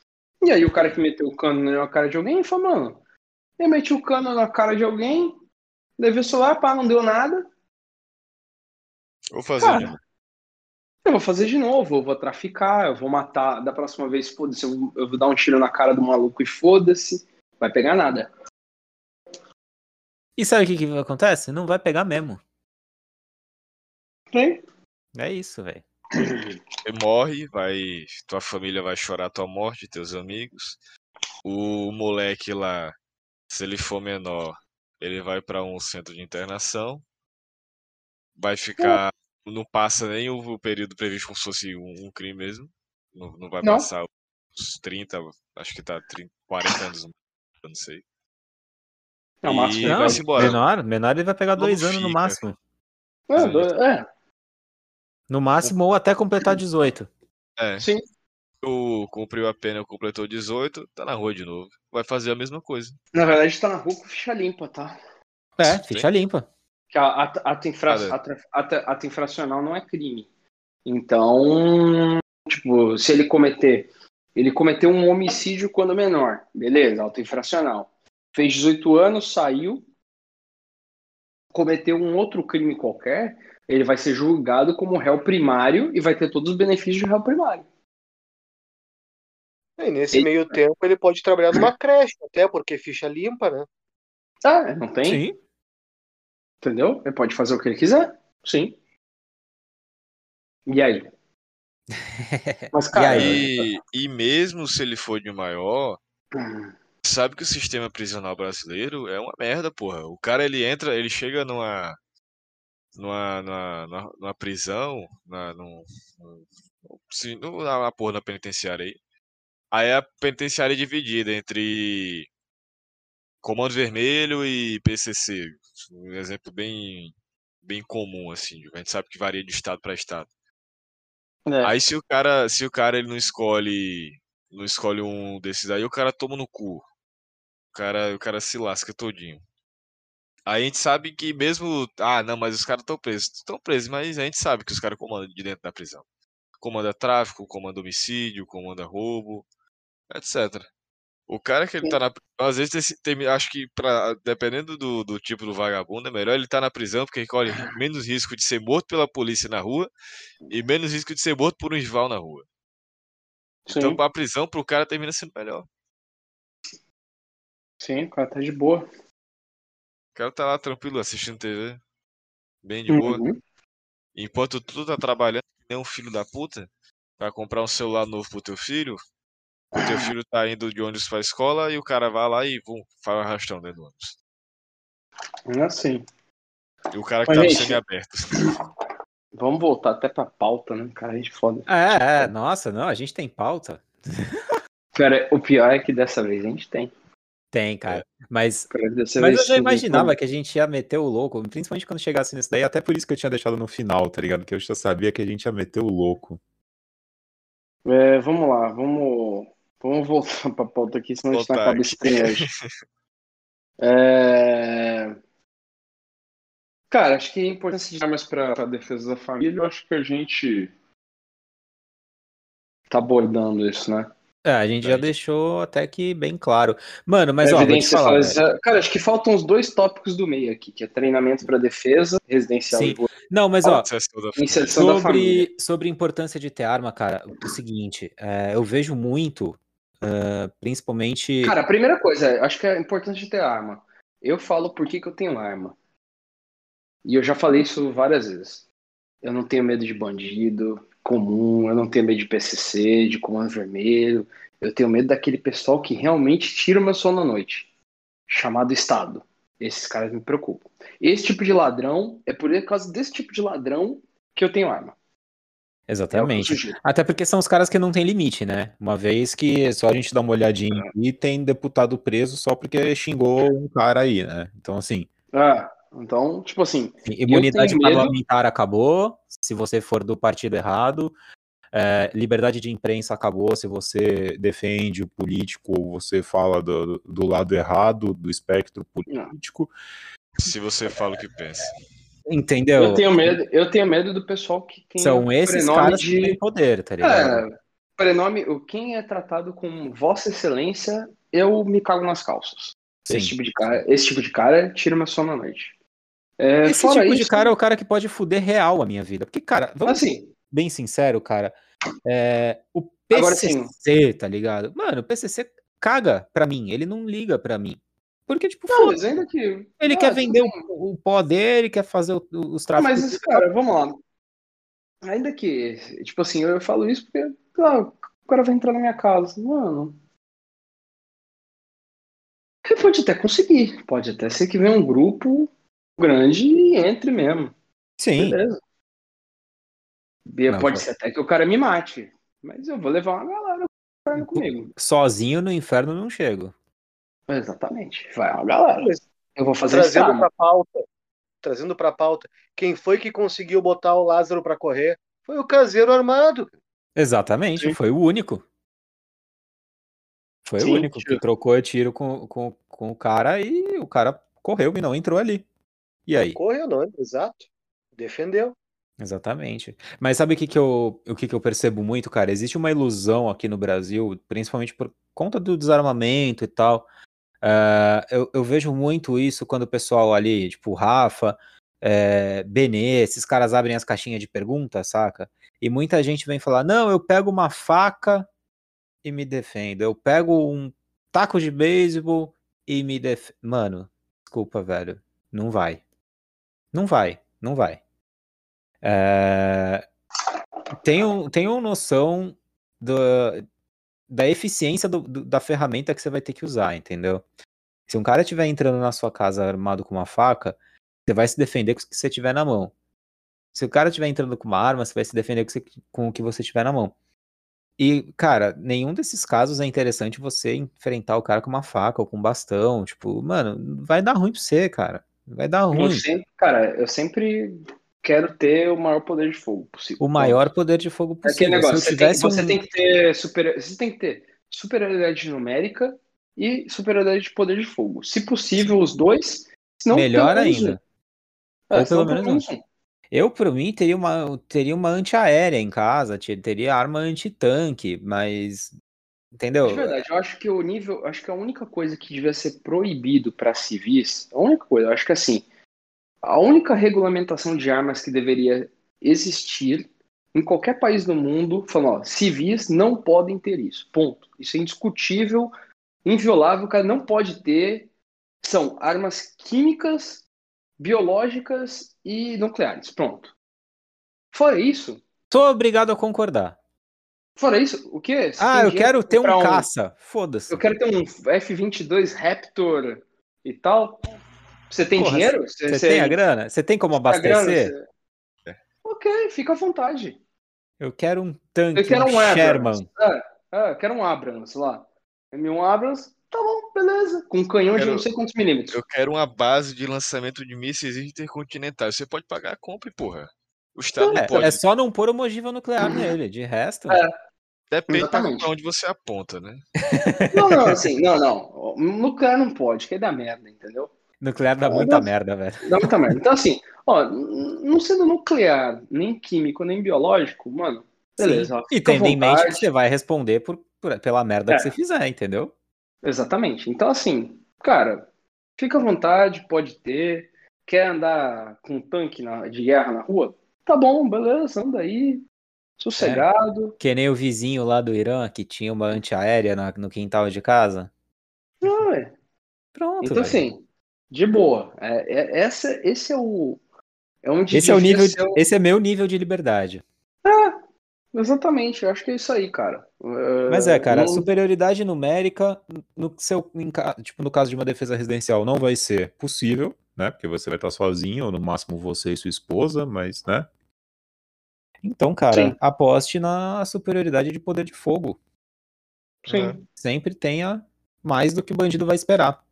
E aí o cara que meteu o cano na cara de alguém falou, mano, eu meti o cano na cara de alguém, levei o celular, pá, não deu nada. Vou fazer Cara, de novo. Eu vou fazer de novo, eu vou traficar, eu vou matar. Da próxima vez, foda-se, eu, vou- eu vou dar um tiro na cara do maluco e foda-se. Vai pegar nada. E sabe o que, que acontece? Não vai pegar mesmo. Tem? É isso, velho. Você morre, vai. Tua família vai chorar tua morte, teus amigos. O moleque lá, se ele for menor, ele vai pra um centro de internação. Vai ficar. Não passa nem o período previsto como se fosse um, um crime mesmo. Não, não vai Não. passar os 30, acho que tá 30, 40 anos, eu não sei. É o máximo. E Não, vai-se embora. menor, menor ele vai pegar Como dois anos no máximo. É, do- é, No máximo ou até completar 18. É. sim. O cumpriu a pena, completou 18, tá na rua de novo. Vai fazer a mesma coisa. Na verdade, tá na rua com ficha limpa, tá? É, ficha limpa. Que a ata, ata infra- ata- ata infracional não é crime. Então, tipo, se ele cometer. Ele cometeu um homicídio quando menor. Beleza, auto infracional. Fez 18 anos, saiu. Cometeu um outro crime qualquer. Ele vai ser julgado como réu primário e vai ter todos os benefícios de réu primário. E nesse Ele- meio tempo ele pode trabalhar numa (clears throat) creche, até porque ficha limpa, né? Ah, não tem? Sim. Entendeu? Ele pode fazer o que ele quiser. Sim. E aí? (laughs) Mas, cara, E, e mesmo se ele for de maior, sabe que o sistema prisional brasileiro é uma merda, porra. O cara ele entra, ele chega numa numa, numa, numa, prisão, na, num, num, se- numa uma porra na penitenciária aí. Aí a penitenciária é dividida entre Comando Vermelho e PCC. Um exemplo bem bem comum assim. A gente sabe que varia de estado para estado. é, Aí se o cara, se o cara ele não escolhe, não escolhe um desses aí, o cara toma no cu. O cara, o cara se lasca todinho. Aí a gente sabe que mesmo, ah, não, mas os caras estão presos. Estão presos, mas a gente sabe que os caras comandam de dentro da prisão. Comanda tráfico, comanda homicídio, comanda roubo, etc. O cara que ele tá na às vezes tem, acho que pra, dependendo do, do tipo do vagabundo, é melhor ele estar na prisão porque ele corre menos risco de ser morto pela polícia na rua e menos risco de ser morto por um rival na rua. sim, Então, a prisão pro cara termina sendo melhor. sim, o cara tá de boa. O cara tá lá tranquilo assistindo TV, bem de boa. Uhum. Enquanto tu tá trabalhando, tem um filho da puta, pra comprar um celular novo pro teu filho, o teu filho tá indo de ônibus pra escola e o cara vai lá e vum, faz o arrastão dentro do ônibus. É assim. E o cara que Mas, tá no gente, semi-aberto. (coughs) Vamos voltar até pra pauta, né? Cara, a gente foda. É, é, nossa, não, a gente tem pauta. (laughs) Cara, o pior é que dessa vez a gente tem. Tem, cara. Mas, dessa mas vez eu já imaginava que a gente ia meter o louco, principalmente quando chegasse nisso daí, até por isso que eu tinha deixado no final, tá ligado? Que eu já sabia que a gente ia meter o louco. É, vamos lá, vamos, vamos voltar pra pauta aqui, senão a gente tá Voltar acaba estranho (laughs) hoje. É... Cara, acho que a importância de armas para a defesa da família, eu acho que a gente tá abordando isso, né? É, a gente já Verdade. deixou até que bem claro. Mano, mas ó, vou te Evidência falar, faz- Cara, acho que faltam os dois tópicos do meio aqui, que é treinamento para defesa, residencial Sim. e Não, mas ó, Sucessão da inserção da família. sobre, sobre a importância de ter arma, cara, o seguinte, é, eu vejo muito, é, principalmente. Cara, a primeira coisa, acho que é importante ter arma. Eu falo por que, que eu tenho arma. E eu já falei isso várias vezes. Eu não tenho medo de bandido comum, eu não tenho medo de PCC, de comando vermelho. Eu tenho medo daquele pessoal que realmente tira o meu sono à noite, chamado Estado. Esses caras me preocupam. Esse tipo de ladrão, é por causa desse tipo de ladrão que eu tenho arma. É Exatamente. sugiro. Até porque são os caras que não têm limite, né? Uma vez que só a gente dá uma olhadinha e tem deputado preso só porque xingou um cara aí, né? Então, assim, Ah, então, tipo assim, imunidade tenho medo- parlamentar acabou se você for do partido errado. É, liberdade de imprensa acabou se você defende o político ou você fala do, do lado errado do espectro político. Se você fala o que pensa. Entendeu? eu tenho medo, eu tenho medo do pessoal que tem São esses caras de que têm poder, tá ligado? É, prenome, quem é tratado com Vossa Excelência, eu me cago nas calças. Sim. Esse tipo de cara, esse tipo de cara tira meu sono à noite. É, Esse tipo de isso, cara é o cara que pode fuder real a minha vida. Porque, cara, vamos ser assim, bem sincero, cara. é, o PCC, tá ligado? Mano, o PCC caga pra mim. Ele não liga pra mim. Porque, tipo, não, mas ainda que ele ah, quer vender bem. o, o pó dele, quer fazer o- os tráficos. mas esse cara, vamos lá. Ainda que, tipo assim, eu falo isso porque ah, o cara vai entrar na minha casa, mano. Ele pode até conseguir, pode até ser que venha um grupo grande e entre mesmo. Sim, Beleza. Não, pode ser até que o cara me mate. Mas eu vou levar uma galera comigo. sozinho no inferno não chego. Exatamente. Vai uma galera. Eu vou fazer trazendo para pauta, trazendo para pauta, quem foi que conseguiu botar o Lázaro para correr? Foi o caseiro armado. Exatamente, Sim. foi o único. Foi Sim, o único que trocou tiro com, com, com o cara e o cara correu e não entrou ali. E aí? Correu, não, exato. Defendeu. Exatamente. Mas sabe o que, que, eu, o que, que eu percebo muito, cara? Existe uma ilusão aqui no Brasil, principalmente por conta do desarmamento e tal. Ah, eu, eu vejo muito isso quando o pessoal ali, tipo Rafa, é, Benê, esses caras abrem as caixinhas de perguntas, saca? E muita gente vem falar: não, eu pego uma faca e me defendo. Eu pego um taco de beisebol e me defendo. Mano, desculpa, velho. Não vai. Não vai. Não vai. É... Tenham, tenham noção do, da eficiência do- do- da ferramenta que você vai ter que usar, entendeu? Se um cara estiver entrando na sua casa armado com uma faca, você vai se defender com o que você tiver na mão. Se o cara estiver entrando com uma arma, você vai se defender com, você- com o que você tiver na mão. E, cara, nenhum desses casos é interessante você enfrentar o cara com uma faca ou com um bastão. Tipo, mano, vai dar ruim pra você, cara. Vai dar Eu ruim. sempre, cara, eu sempre quero ter o maior poder de fogo possível. O maior poder de fogo É aquele possível. negócio, você, tem, você um... tem que ter super, você tem que ter superioridade numérica e superioridade de poder de fogo. Se possível, os dois. Senão, Melhor ainda. É, Ou pelo menos um. Eu, por mim, teria uma, teria uma antiaérea em casa, te- teria arma antitanque, mas. Entendeu? De verdade, eu acho que o nível, acho que a única coisa que devia ser proibido para civis, a única coisa, eu acho que assim, a única regulamentação de armas que deveria existir em qualquer país do mundo, falando, ó, civis não podem ter isso. Ponto. Isso é indiscutível, inviolável, o cara não pode ter. São armas químicas, biológicas e nucleares. Pronto. Fora isso, Sou obrigado a concordar. fora isso, o quê? Você Ah, eu quero ter um comprar caça. Foda-se. Eu quero ter um F-22 Raptor e tal. Você tem Porra, dinheiro? Você tem a grana? Você tem como grana, abastecer? você- Ok, fica à vontade. Eu quero um tanque, Eu quero um, um Abrams. Sherman. É, é, eu quero um Abrams lá. M1 Abrams, tá bom, beleza. Com um canhão de Quero- não sei quantos milímetros. Eu quero uma base de lançamento de mísseis intercontinentais. Você pode pagar a compra, porra. O Estado não É, pode. é só não pôr uma ogiva nuclear nele. De resto. É. Depende pra exatamente. pra onde você aponta, né? Não, não, assim, não, não. Nuclear não pode, que aí dá merda, entendeu? Nuclear dá Ah, muita nossa. merda, velho. Dá muita merda. Então, assim, ó, não sendo nuclear, nem químico, nem biológico, mano, beleza. Sim. E tendo em mente que você vai responder por, por- pela merda É. que você fizer, entendeu? Exatamente. Então, assim, cara, fica à vontade, pode ter. Quer andar com um tanque na- de guerra na rua? Tá bom, beleza, anda aí. Sossegado. Que nem o vizinho lá do Irã que tinha uma antiaérea na- no quintal de casa. Não, é. Pronto. Então, velho. assim, de boa. É, é- essa, esse é o. É onde esse é o nível, esse é meu nível de liberdade. Exatamente, eu acho que é isso aí, cara. Mas é, cara, não- superioridade numérica no seu, em tipo, no caso de uma defesa residencial, não vai ser possível, né? Porque você vai estar sozinho, ou no máximo você e sua esposa, mas, né? Então, cara, Sim. aposte na superioridade de poder de fogo. Sim, Sempre tenha mais do que o bandido vai esperar.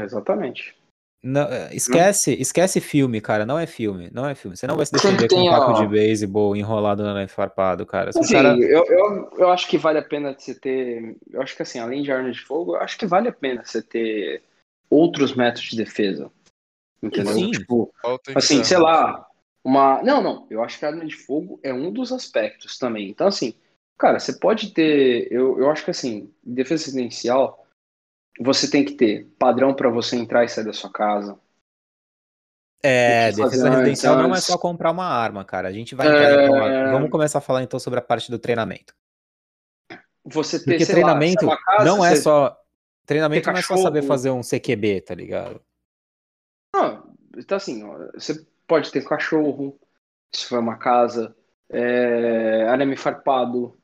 Exatamente. Não, é, esquece, esquece filme, cara. Não é filme. Não é filme. Você não vai se defender com um taco ó. de beisebol enrolado no farpado, cara. Assim, cara- eu, eu, eu acho que vale a pena você ter. Eu acho que assim, além de arma de fogo, eu acho que vale a pena você ter outros métodos de defesa. Entendeu? Sim. Tipo, assim, sei lá, uma. Não, não. Eu acho que a arma de fogo é um dos aspectos também. Então, assim, cara, você pode ter. Eu, eu acho que assim, defesa residencial, você tem que ter padrão para você entrar e sair da sua casa. É, defesa residencial não é antes. só comprar uma arma, cara. A gente vai entrar então, É. Vamos começar a falar então sobre a parte do treinamento. Você ter, Porque sei lá, treinamento é uma casa, não é você- só. Treinamento não é só saber fazer um CQB, tá ligado? Não, então assim, ó, você pode ter cachorro, se for uma casa, é, arame farpado,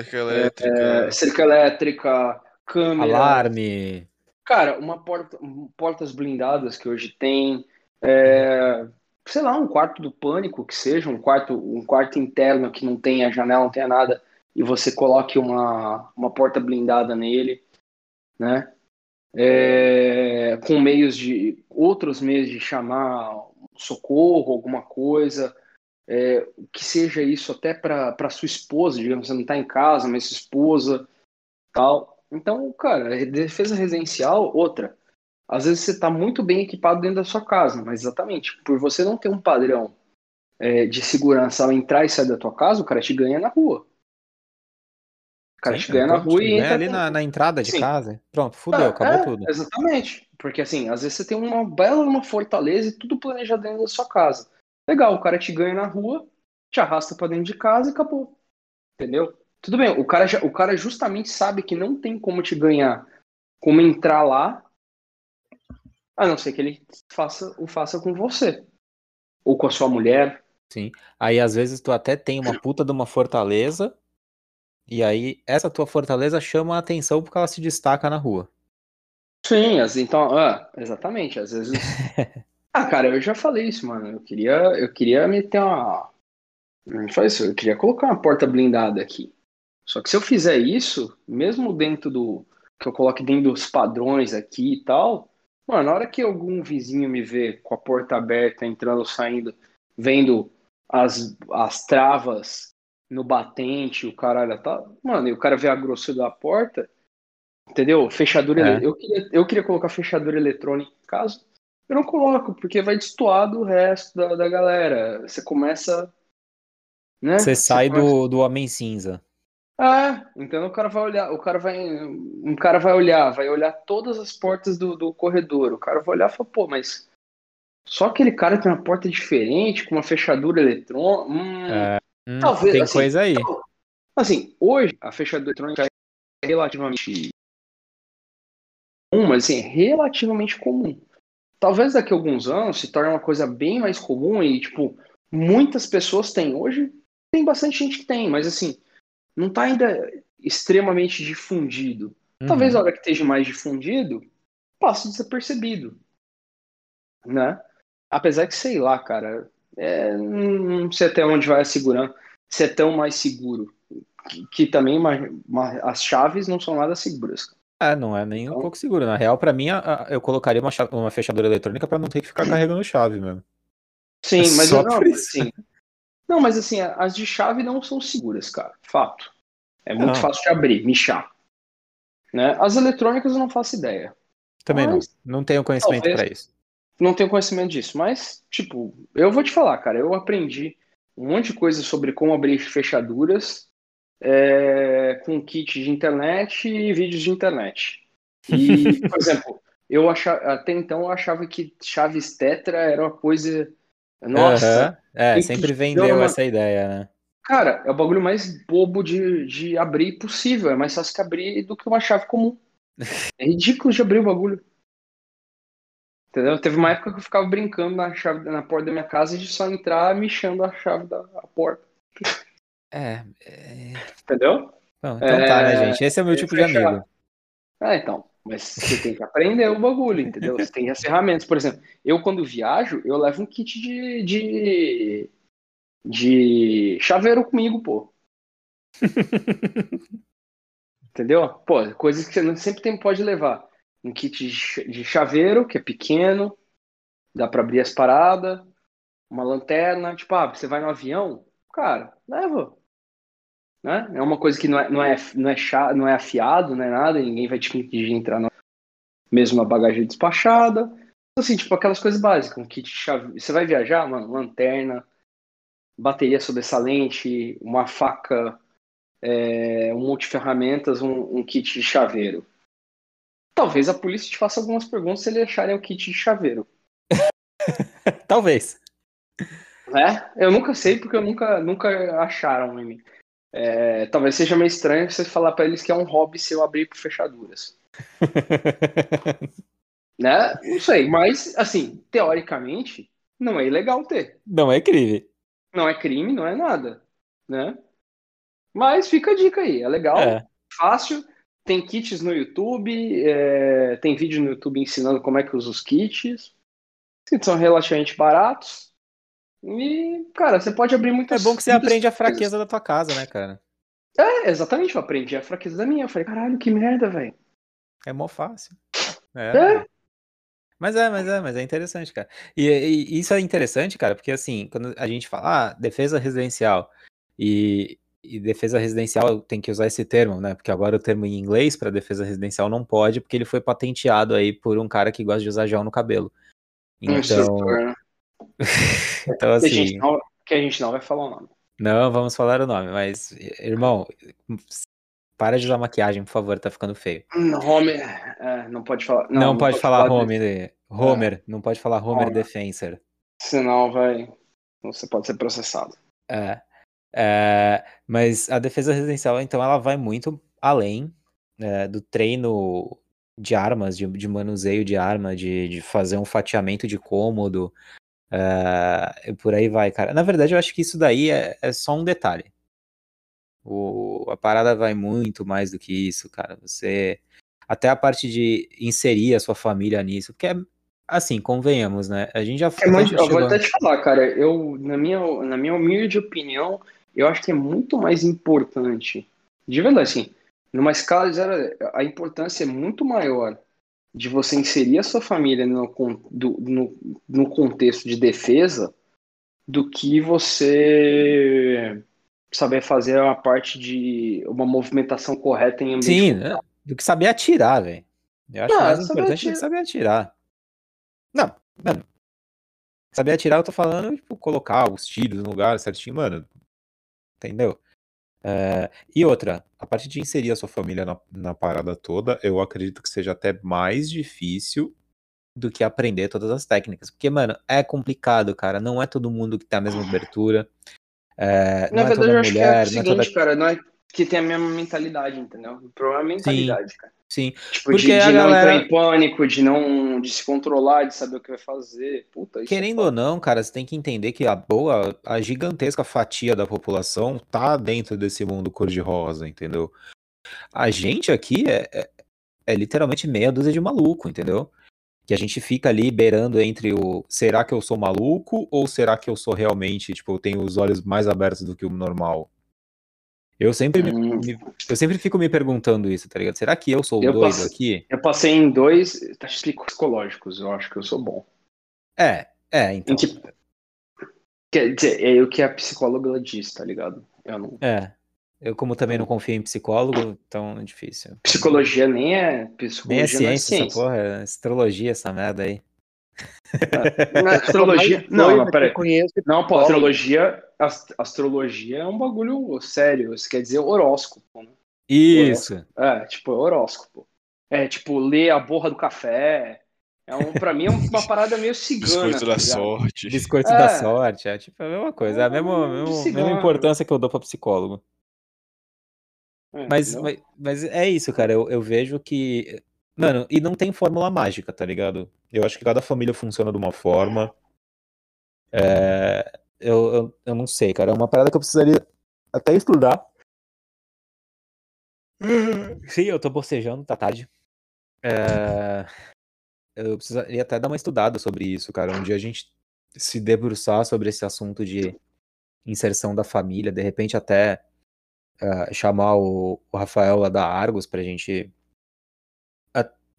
Cerca elétrica. é, cerca elétrica, câmera. Alarme. Cara, uma porta, portas blindadas que hoje tem, é, sei lá, um quarto do pânico que seja, um quarto, um quarto interno que não tenha janela, não tenha nada, e você coloque uma, uma porta blindada nele, né? É, com meios de outros meios de chamar socorro, alguma coisa, é, que seja isso até para sua esposa, digamos, você não está em casa, mas sua esposa, tal. Então, cara, defesa residencial, outra. Às vezes você está muito bem equipado dentro da sua casa, mas exatamente, por você não ter um padrão é, de segurança ao entrar e sair da tua casa, o cara te ganha na rua. O cara Sim, te ganha na rua e entra ali na, na entrada de Sim. casa. Pronto, fudeu, Ah, acabou é, tudo. Exatamente. Porque assim, às vezes você tem uma bela uma fortaleza e tudo planejado dentro da sua casa. Legal, o cara te ganha na rua, te arrasta pra dentro de casa e acabou. Entendeu? Tudo bem, o cara, o cara justamente sabe que não tem como te ganhar, como entrar lá, a não ser que ele faça, o faça com você. Ou com a sua mulher. Aí às vezes tu até tem uma puta de uma fortaleza. E aí essa tua fortaleza chama a atenção porque ela se destaca na rua. Sim, então, ah, exatamente. Às vezes. (laughs) ah, cara, eu já falei isso, mano. Eu queria, eu queria meter uma. Não faz isso, eu queria colocar uma porta blindada aqui. Só que se eu fizer isso, mesmo dentro do. que eu coloque dentro dos padrões aqui e tal, mano, na hora que algum vizinho me vê com a porta aberta, entrando ou saindo, vendo as, as travas no batente, o caralho tá. Mano, e o cara vê a grossura da porta, entendeu? Fechadura. É. Eu, queria, eu queria colocar fechadura eletrônica em casa. Eu não coloco, porque vai destoar do resto da, da galera. Você começa. Né? Você sai começa- do, do Homem Cinza. É, então o cara vai olhar, o cara vai, um cara vai olhar, vai olhar todas as portas do, do corredor. O cara vai olhar e falar, pô, mas só aquele cara tem uma porta diferente, com uma fechadura eletrônica. Hum, É. Hum, Talvez, tem assim, coisa aí. Assim, hoje a fechadura eletrônica é relativamente comum, mas assim, é relativamente comum. Talvez daqui a alguns anos se torne uma coisa bem mais comum e, tipo, muitas pessoas têm. Hoje tem bastante gente que tem, mas assim, não tá ainda extremamente difundido. Talvez a Uhum. hora que esteja mais difundido, passe desapercebido. Né? Apesar que, sei lá, cara, é, não sei até onde vai a segurança, se é tão mais seguro. Que, que também uma- uma- as chaves não são nada seguras. É, não é nem um Então- pouco seguro. Na real, pra mim, a- a- eu colocaria uma, cha- uma fechadura eletrônica pra não ter que ficar carregando chave mesmo. Sim, É mas só não, assim, não, mas assim, as de chave não são seguras, cara. Fato. É muito Não. fácil de abrir, michar. Né? As eletrônicas eu não faço ideia. Também Mas, não. Não tenho conhecimento pra isso. Não tenho conhecimento disso, mas, tipo, eu vou te falar, cara, eu aprendi um monte de coisa sobre como abrir fechaduras é, com kit de internet e vídeos de internet. E, (laughs) por exemplo, eu achava, até então eu achava que chaves tetra era uma coisa. Nossa! É, sempre vendeu uma- essa ideia, né? Cara, é o bagulho mais bobo de, de abrir possível. É mais fácil que abrir do que uma chave comum. (laughs) É ridículo de abrir o bagulho. Entendeu? Teve uma época que eu ficava brincando na, chave, na porta da minha casa de só entrar mexendo a chave da a porta. É. é... Entendeu? Bom, então tá, né, É, gente? Esse é o meu tipo de amigo. É, então. Mas você tem que aprender o bagulho, entendeu? Você tem as ferramentas. Por exemplo, eu quando viajo, eu levo um kit de, de, de chaveiro comigo, pô. (laughs) Entendeu? Pô, coisas que você não- sempre tem, pode levar. Um kit de ch- de chaveiro, que é pequeno, dá pra abrir as paradas, uma lanterna. Tipo, ah, você vai no avião? Cara, leva. Né? É uma coisa que não é, não é, não é, cha- não é afiado, não é nada, ninguém vai te impedir de entrar na mesmo a bagagem despachada. Assim, tipo, aquelas coisas básicas. Um kit de chave. Você vai viajar, mano, lanterna, bateria sobressalente, uma faca é, um multiferramentas, um, um kit de chaveiro. Talvez a polícia te faça algumas perguntas se eles acharem o kit de chaveiro. (laughs) Talvez. Né? Eu nunca sei porque eu nunca, nunca acharam em mim. É, talvez seja meio estranho você falar pra eles que é um hobby seu abrir por fechaduras. (laughs) Né? Não sei, mas assim, teoricamente, não é ilegal ter. Não é crime. Não é crime, não é nada. Né? Mas fica a dica aí, é legal. É. fácil. Tem kits no YouTube, é, tem vídeo no YouTube ensinando como é que usa os kits. Os kits são relativamente baratos. E, cara, você pode abrir É muitas bom que você aprende a fraqueza da tua casa, né, cara? É, exatamente, eu aprendi a fraqueza da minha. Eu falei, caralho, que merda, velho. É mó fácil. É. É. Mas é, mas é, mas é interessante, cara. E, e isso é interessante, cara, porque assim, quando a gente fala, ah, defesa residencial e, e defesa residencial tem que usar esse termo, né? Porque agora o termo em inglês para defesa residencial não pode, porque ele foi patenteado aí por um cara que gosta de usar gel no cabelo. Um Então, (laughs) então que, a gente assim, não, que a gente não vai falar o nome. não vamos falar o nome, mas irmão, para de usar maquiagem, por favor, tá ficando feio. Hum, Homer, é, não pode falar. Não, pode, falar de- Homer, Homer, não pode falar Homer Homer. Defensor. Senão vai. Você pode ser processado. É, é, mas a defesa residencial, então, ela vai muito além é, do treino de armas, de, de manuseio de arma, de, de fazer um fatiamento de cômodo, é, e por aí vai, cara. Na verdade, eu acho que isso daí é, é só um detalhe. O, a parada vai muito mais do que isso, cara. Você. Até a parte de inserir a sua família nisso, porque é. Assim, convenhamos, né? A gente já É muito, já eu vou até te falar, cara, eu, na minha, na minha humilde opinião, eu acho que é muito mais importante, de verdade, assim, numa escala de zero, a importância é muito maior de você inserir a sua família no, do- no, no contexto de defesa do que você saber fazer uma parte de uma movimentação correta em ambiente Sim, né? do que saber atirar, velho. Eu acho Ah, mais importante do que atirar. saber atirar. Não, mano. Saber atirar, eu tô falando, tipo, colocar os tiros no lugar certinho, mano. Entendeu? É, e outra, a parte de inserir a sua família na, na parada toda, eu acredito que seja até mais difícil do que aprender todas as técnicas. Porque, mano, é complicado, cara. Não é todo mundo que tem a mesma abertura. É, Na não é verdade, toda eu acho que é o mulher, não é seguinte, toda. cara, não é que tem a mesma mentalidade, entendeu? O problema é a mentalidade, cara. Sim, Tipo, Porque de, a de não galera- entrar em pânico, de não de se controlar, de saber o que vai fazer. Puta, isso é Querendo foda. ou não, cara, você tem que entender que a boa, a gigantesca fatia da população tá dentro desse mundo cor-de-rosa, entendeu? A gente aqui é, é, é literalmente meia dúzia de maluco, entendeu? Que a gente fica ali beirando entre o será que eu sou maluco ou será que eu sou realmente, tipo, eu tenho os olhos mais abertos do que o normal? Eu sempre, Hum. me- eu sempre fico me perguntando isso, tá ligado? Será que eu sou o Eu doido passo- aqui? Eu passei em dois testes psicológicos, eu acho que eu sou bom. É, é, então. Que, quer dizer, é o que a psicóloga diz, tá ligado? Eu não. É. Eu, como também não confio em psicólogo, então é difícil. Psicologia nem é. Nem Psicologia é ciência, não é essa porra, é astrologia essa merda aí. Na (laughs) astrologia. Não, não, peraí. eu conheço é Não, pô, astrologia, ast- astrologia é um bagulho sério. Isso quer dizer horóscopo, né? Isso. É, tipo, é horóscopo. É, tipo, ler a borra do café. É um, pra mim é uma parada meio cigana. Biscoito tá da ligado? sorte. Biscoito É. da sorte, é tipo a mesma coisa, é a mesma, É, mesma, importância que eu dou pra psicólogo. É, Mas, mas, mas é isso, cara. Eu, eu vejo que. Mano, e não tem fórmula mágica, tá ligado? Eu acho que cada família funciona de uma forma. É, eu, eu, eu não sei, cara. É uma parada que eu precisaria até estudar. (laughs) Sim, eu tô bocejando, tá tarde. É, eu precisaria até dar uma estudada sobre isso, cara. Um dia a gente se debruçar sobre esse assunto de inserção da família, de repente até eh, chamar o, o Rafael lá da Argos pra gente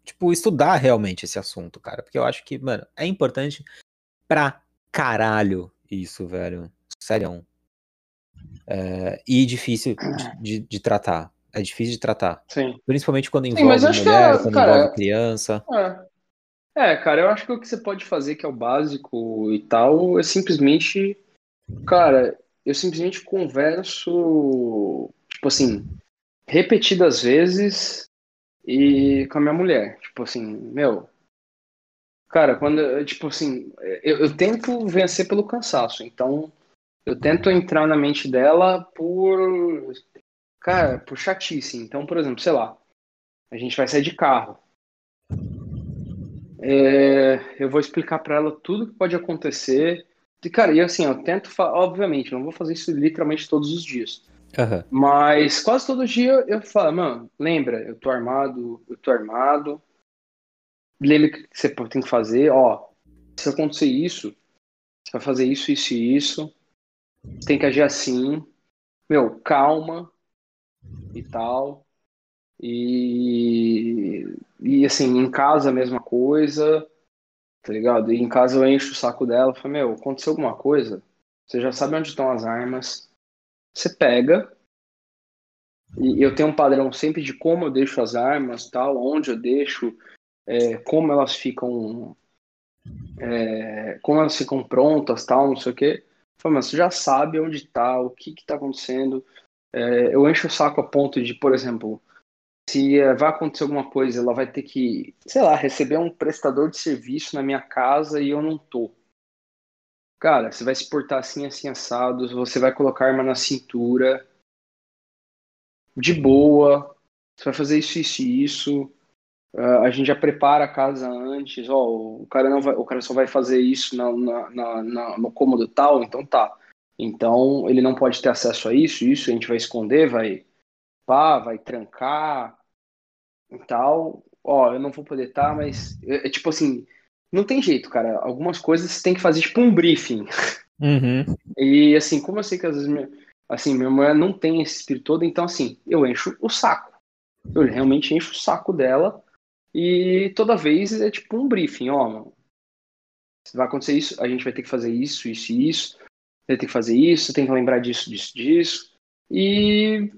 tipo, estudar realmente esse assunto, cara. Porque eu acho que, mano, é importante pra caralho isso, velho. Sério. É, e difícil de, de- de tratar. É difícil de tratar. Sim. Principalmente quando Sim, envolve que mulher, é- quando cara, envolve criança. É. É, cara, eu acho que o que você pode fazer, que é o básico e tal, é simplesmente. Cara, eu simplesmente converso, tipo assim, repetidas vezes e com a minha mulher. Tipo assim, meu. Cara, quando. eu- Tipo assim, eu, eu tento vencer pelo cansaço. Então, eu tento entrar na mente dela por. Cara, por chatice. Então, por exemplo, sei lá, a gente vai sair de carro. É, eu vou explicar pra ela tudo que pode acontecer. E, cara, e assim, eu tento, obviamente, não vou fazer isso literalmente todos os dias. Aham. Mas quase todo dia eu falo, mano, lembra, eu tô armado, eu tô armado. Lembra o que você tem que fazer, ó. Se acontecer isso, você vai fazer isso, isso e isso. Tem que agir assim. Meu, calma e tal. E, e assim, em casa a mesma coisa, tá ligado? E em casa eu encho o saco dela, falo, meu, aconteceu alguma coisa, você já sabe onde estão as armas, você pega, e eu tenho um padrão sempre de como eu deixo as armas, tal, onde eu deixo, é, como elas ficam, é, como elas ficam prontas, tal, não sei o quê. Falo, mas você já sabe onde tá, o que que tá acontecendo. É, eu encho o saco a ponto de, por exemplo, se eh, vai acontecer alguma coisa, ela vai ter que, sei lá, receber um prestador de serviço na minha casa e eu não tô. Cara, você vai se portar assim, assim, assado, você vai colocar a arma na cintura, de boa, você vai fazer isso, isso e isso. Ah, a gente já prepara a casa antes, ó, o cara não vai, o cara só vai fazer isso na, na, na- na- no cômodo tal, então tá. Então ele não pode ter acesso a isso, isso a gente vai esconder, vai pá, vai trancar e tal. Ó, eu não vou poder estar, mas é, é tipo assim, não tem jeito, cara. Algumas coisas você tem que fazer tipo um briefing. Uhum. E assim, como eu sei que às vezes minha, assim, minha mulher não tem esse espírito todo, então assim, eu encho o saco. Eu realmente encho o saco dela e toda vez é tipo um briefing, ó, mano. Vai acontecer isso, a gente vai ter que fazer isso, isso e isso. Vai ter que fazer isso, tem que lembrar disso, disso, disso. E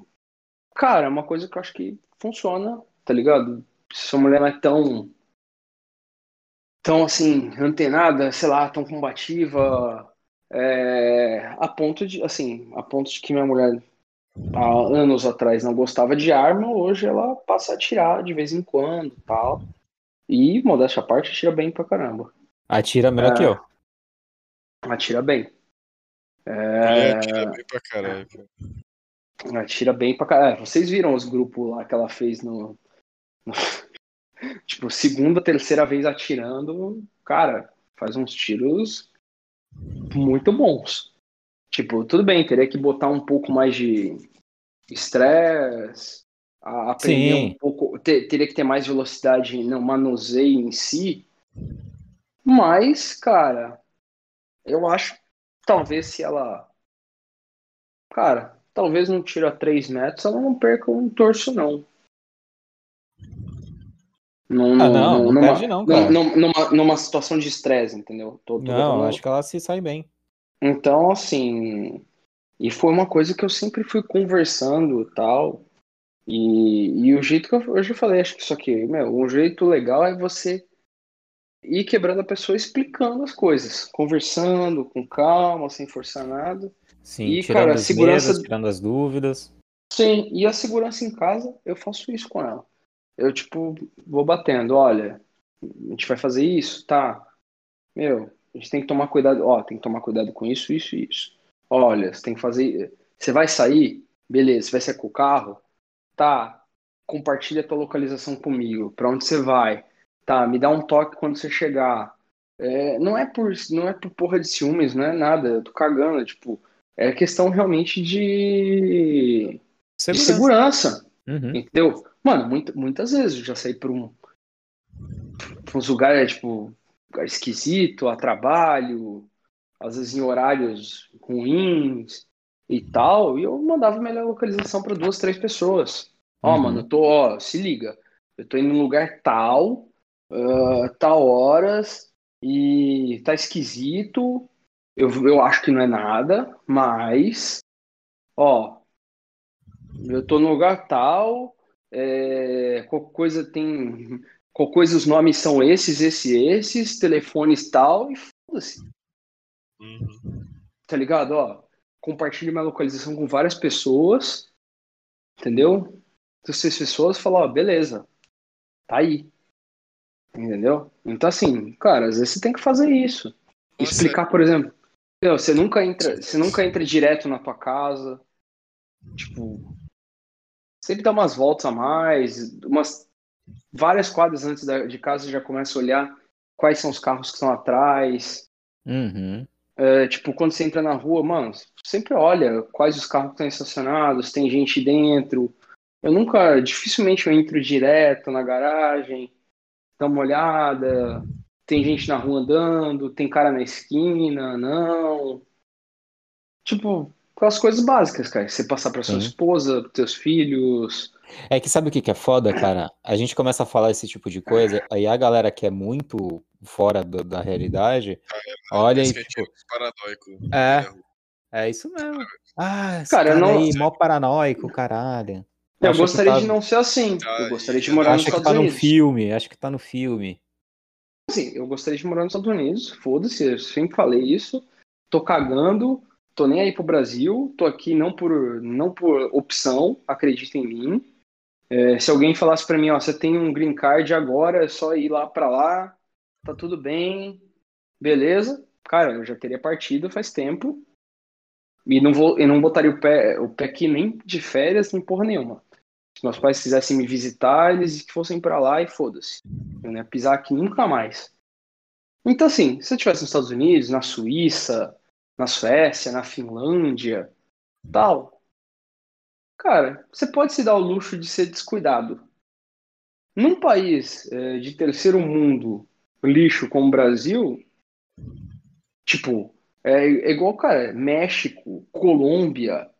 Cara, é uma coisa que eu acho que funciona, tá ligado? Se sua mulher não é tão, tão assim, antenada, sei lá, tão combativa, é, a ponto de, assim, a ponto de que minha mulher há anos atrás não gostava de arma, hoje ela passa a atirar de vez em quando, tal. E, modéstia à parte, atira bem pra caramba. Atira melhor que É. eu. Atira bem. É, atira bem pra caralho. cara. Atira bem pra caralho. É, vocês viram os grupos lá que ela fez no. no- tipo, segunda, terceira vez atirando. Cara, faz uns tiros muito bons. Tipo, tudo bem, teria que botar um pouco mais de estresse, aprender Sim. um pouco. te- teria que ter mais velocidade no manuseio em si. Mas, cara, eu acho talvez se ela. Cara, talvez num tiro a 3 metros ela não perca um torso, não. Num- Ah, não, não numa, perde não, cara. num- numa, numa situação de estresse, entendeu? Tô- tô Não, botando- acho que ela se sai bem. Então, assim, e foi uma coisa que eu sempre fui conversando e tal. E, e o jeito que eu, eu já falei, acho que isso aqui, meu, um jeito legal é você ir quebrando a pessoa explicando as coisas, conversando com calma, sem forçar nada. Sim, E, tirando cara, os segurança- medos, tirando as dúvidas. Sim, e a segurança em casa, eu faço isso com ela. Eu, tipo, vou batendo, olha, a gente vai fazer isso, tá? Meu, a gente tem que tomar cuidado, ó, tem que tomar cuidado com isso, isso e isso. Olha, você tem que fazer. Você vai sair? Beleza, você vai sair com o carro? Tá. Compartilha a tua localização comigo. Pra onde você vai? Tá, me dá um toque quando você chegar. É, não é por, não é por porra de ciúmes, não é nada. Eu tô cagando, tipo, é questão realmente de, de segurança. Uhum. Entendeu? Mano, muita- muitas vezes eu já saí por um, uns lugares, tipo, lugar esquisito, a trabalho, às vezes em horários ruins e tal, e eu mandava melhor localização para duas, três pessoas. Ó, Uhum. mano, eu tô, ó, se liga, eu tô indo num lugar tal, ah, tal horas, e tá esquisito, eu, eu acho que não é nada, mas, ó, eu tô no lugar tal, é, qualquer coisa tem. Qualquer coisa os nomes são esses, esses, esses, telefones tal, e foda-se, Uhum. tá ligado? Ó, compartilhe minha localização com várias pessoas, entendeu? Essas pessoas falam, ó, beleza, tá aí. Entendeu? Então, assim, cara, às vezes você tem que fazer isso. Nossa, Explicar, por exemplo, você nunca entra, você nunca entra direto na tua casa. Tipo, sempre dá umas voltas a mais, umas várias quadras antes da- de casa você já começa a olhar quais são os carros que estão atrás. Uhum. É, tipo, quando você entra na rua, mano, sempre olha quais os carros que estão estacionados, tem gente dentro. Eu nunca, dificilmente eu entro direto na garagem, dá uma olhada, tem gente na rua andando, tem cara na esquina, não. Tipo, aquelas coisas básicas, cara. Você passar pra sua Sim. esposa, pros teus filhos. É que sabe o que que é foda, cara? A gente começa a falar esse tipo de coisa, aí a galera que é muito fora do- da realidade, olha Parece e que a gente tipo, é paranoico. É. é isso mesmo. Ah, esse Cara, cara, eu não- aí, mó paranoico, caralho. Eu que gostaria tá- de não ser assim. Ah, Eu gostaria de eu morar nos que Estados tá Unidos. filme, acha que tá no filme. Assim, eu gostaria de morar nos Estados Unidos, foda-se, eu sempre falei isso. Tô cagando, tô nem aí pro Brasil, tô aqui não por, não por opção, acredita em mim. É, se alguém falasse pra mim, ó, você tem um green card agora, é só ir lá pra lá, tá tudo bem, beleza. Cara, eu já teria partido faz tempo. E não vou, eu não botaria o pé, o pé aqui nem de férias, nem porra nenhuma. Se meus pais quisessem me visitar, eles que fossem pra lá e foda-se. Eu não ia pisar aqui nunca mais. Então, assim, se eu estivesse nos Estados Unidos, na Suíça, na Suécia, na Finlândia, tal, cara, você pode se dar o luxo de ser descuidado. Num país eh, de terceiro mundo, lixo como o Brasil, tipo, é, é igual, cara, México, Colômbia,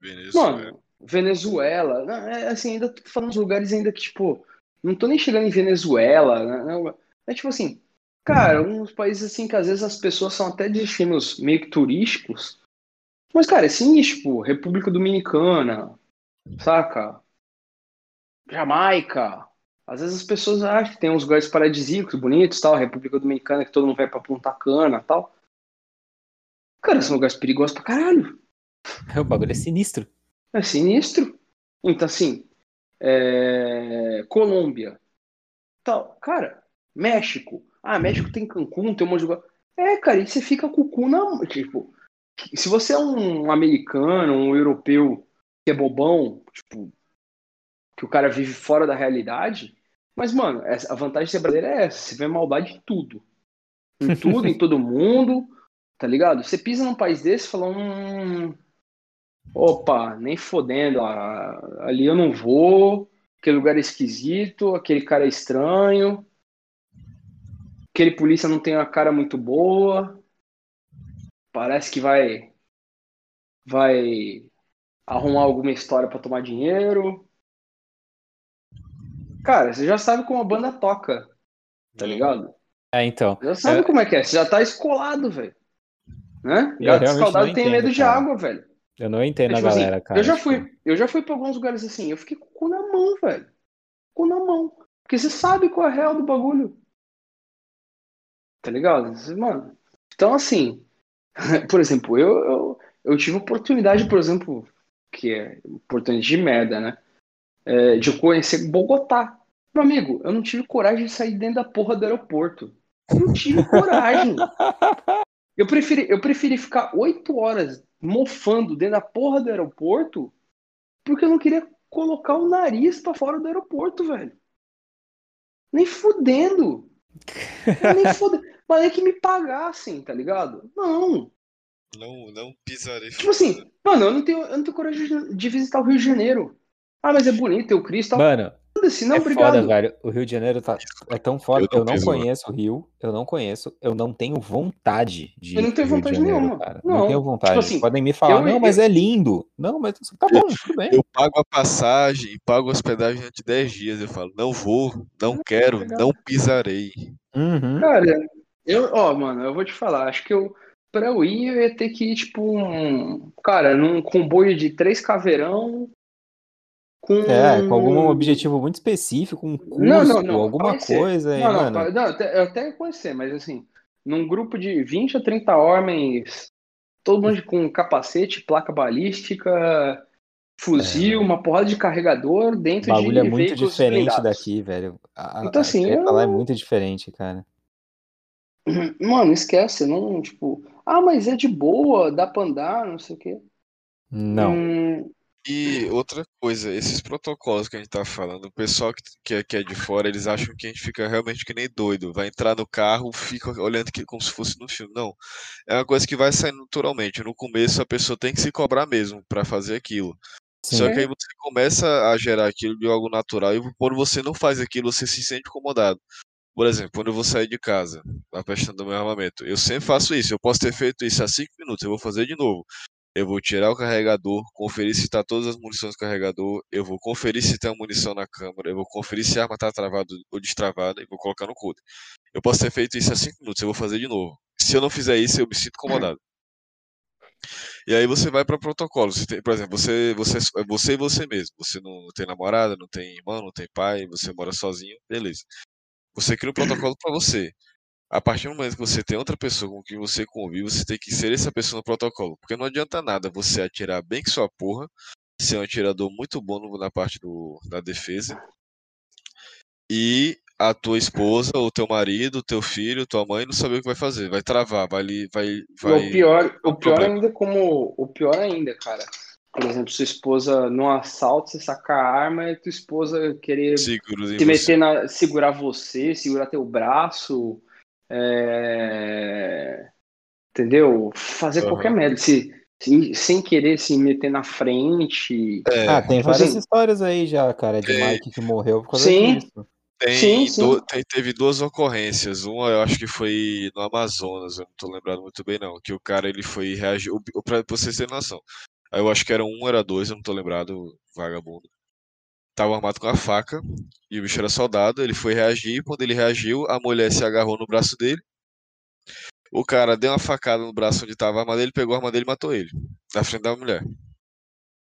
Venezuela. Mano, Venezuela, não, é, assim, ainda tô falando dos lugares ainda que, tipo, não tô nem chegando em Venezuela, né, é tipo assim, cara, uns países assim que às vezes as pessoas são até destinos meio que turísticos, mas, cara, é sinistro, tipo, República Dominicana, saca? Jamaica, às vezes as pessoas acham que tem uns lugares paradisíacos, bonitos, tal, República Dominicana, que todo mundo vai pra Punta Cana, tal. Cara, são lugares perigosos pra caralho. (laughs) O bagulho é sinistro. É sinistro. Então, assim, é... Colômbia. Tal. Cara, México. Ah, México tem Cancún, tem um monte de lugar. É, cara, e você fica com o cu na mão. Tipo, se você é um americano, um europeu que é bobão, tipo, que o cara vive fora da realidade. Mas, mano, a vantagem de ser brasileiro é essa. Você vê maldade em tudo. Em (laughs) tudo, em todo mundo. Tá ligado? Você pisa num país desse e fala, hum, Opa, nem fodendo, ah, ali eu não vou, aquele lugar é esquisito, aquele cara é estranho, aquele polícia não tem uma cara muito boa, parece que vai vai arrumar alguma história pra tomar dinheiro. Cara, você já sabe como a banda toca, tá ligado? É, então. Já sabe É. como é que é, você já tá escolado, velho. Né? Gato escaldado tem entendo, medo de cara. água, velho. Eu não entendo É, a tipo assim, galera, cara. eu já tipo, fui, eu já fui pra alguns lugares assim, eu fiquei com o cu na mão, velho. Com o cu na mão. Porque você sabe qual é a real do bagulho. Tá ligado? Mano, então assim, (laughs) por exemplo, eu, eu, eu tive oportunidade, por exemplo, que é oportunidade de merda, né? É, de conhecer Bogotá. Meu amigo, eu não tive coragem de sair dentro da porra do aeroporto. Eu não tive coragem. (laughs) Eu preferi, eu preferi ficar oito horas mofando dentro da porra do aeroporto porque eu não queria colocar o nariz para fora do aeroporto, velho. Nem fudendo. (laughs) Nem fudendo. Mas nem que me pagassem, tá ligado? Não. Não, não pisarei. Tipo assim, mano, eu não tenho, eu não tenho coragem de visitar o Rio de Janeiro. Ah, mas é bonito, tem o Cristo. Mano, Foda-se, não, é obrigado. foda, velho. O Rio de Janeiro tá, é tão foda. Eu não Eu não piso conheço o Rio, eu não conheço, eu não tenho vontade de Eu não tenho de vontade Janeiro, nenhuma. cara. Não. Não tenho vontade. Tipo assim, Podem me falar, eu- não, mas é lindo. Não, mas tá bom, tudo bem. Eu pago a passagem, pago a hospedagem durante 10 dias. Eu falo, não vou, não quero, obrigado. não pisarei. Uhum. Cara, eu, ó, mano, eu vou te falar, acho que eu, pra eu ir, eu ia ter que ir, tipo, um, cara, num comboio de três caveirão, com... É, com algum objetivo muito específico, um curso, Não, não, não, alguma coisa. Não, não, mano, não, eu até ia conhecer, mas assim, num grupo de 20 a 30 homens, todo mundo com capacete, placa balística, fuzil, uma porrada de carregador o dentro É. bagulho é de muito diferente blindados. daqui, velho. A, Então, assim, a treta eu- lá é muito diferente, cara. (clears throat) Mano, esquece, não, tipo, ah, mas é de boa, dá pra andar, não sei o quê. Não. Hum, E outra coisa, esses protocolos que a gente tá falando, o pessoal que, que, é, que é de fora, eles acham que a gente fica realmente que nem doido. Vai entrar no carro, fica olhando que, como se fosse no filme. Não. É uma coisa que vai sair naturalmente. No começo, a pessoa tem que se cobrar mesmo pra fazer aquilo. Sim. Só que aí você começa a gerar aquilo de algo natural e quando você não faz aquilo, você se sente incomodado. Por exemplo, quando eu vou sair de casa, a questão do meu armamento, eu sempre faço isso. Eu posso ter feito isso há 5 minutos, eu vou fazer de novo. Eu vou tirar o carregador, conferir se está todas as munições do carregador, eu vou conferir se tem a munição na câmera, eu vou conferir se a arma está travada ou destravada e vou colocar no coldre. Eu posso ter feito isso há 5 minutos, eu vou fazer de novo. Se eu não fizer isso, eu me sinto incomodado. (laughs) E aí você vai para protocolo. Você tem, por exemplo, você, você, você e você mesmo. Você não tem namorada, não tem irmão, não tem pai, você mora sozinho, beleza. Você cria um protocolo para você. A partir do momento que você tem outra pessoa com quem você convive, você tem que ser essa pessoa no protocolo. Porque não adianta nada você atirar bem que sua porra, ser um atirador muito bom na parte do, da defesa, e a tua esposa, ou teu marido, teu filho, tua mãe não saber o que vai fazer. Vai travar, vai, vai, vai o pior, o pior ainda como, o pior ainda, cara. Por exemplo, sua esposa num assalto, você sacar a arma e tua esposa querer seguros em se você. meter na, segurar você, segurar teu braço, é, entendeu? Fazer Aham. qualquer merda, se, se- sem querer se meter na frente. É, Ah, tem tipo várias assim- histórias aí já, cara, de Tem. Mike que morreu por causa Sim. disso. Tem, Sim, sim. do- tem- teve duas ocorrências. Uma eu acho que foi no Amazonas, eu não tô lembrado muito bem não, que o cara ele foi reagir, o- pra pra vocês terem noção. Aí eu acho que era um, era dois, eu não tô lembrado, vagabundo. Tava armado com a faca e o bicho era soldado, ele foi reagir, quando ele reagiu, a mulher se agarrou no braço dele. O cara deu uma facada no braço onde tava a arma dele, pegou a arma dele e matou ele, na frente da mulher.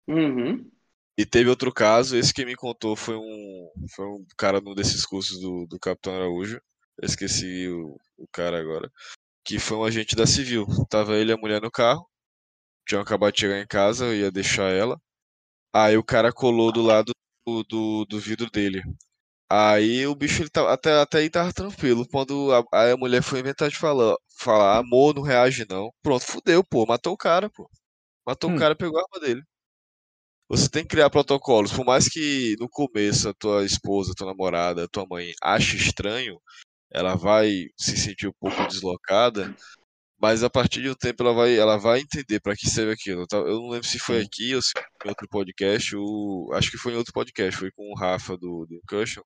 Uhum. E teve outro caso, esse que me contou foi um, foi um cara num desses cursos do, do Capitão Araújo, eu esqueci o, o cara agora, que foi um agente da Civil. Tava ele e a mulher no carro, tinham acabado de chegar em casa, eu ia deixar ela. Aí o cara colou do lado do, do, do vidro dele. Aí o bicho ele tava, até, até aí tava tranquilo. Quando a, a mulher foi inventar de falar, falar, amor, não reage não. Pronto, fudeu, pô, matou o cara, pô. Matou Hum. o cara pegou a arma dele. Você tem que criar protocolos. Por mais que no começo a tua esposa, tua namorada, tua mãe ache estranho, ela vai se sentir um pouco deslocada, mas a partir de um tempo ela vai, ela vai entender para que serve aquilo. Eu tava- Eu não lembro se foi aqui ou se foi em outro podcast. O, acho que foi em outro podcast, foi com o Rafa do, do Cushion,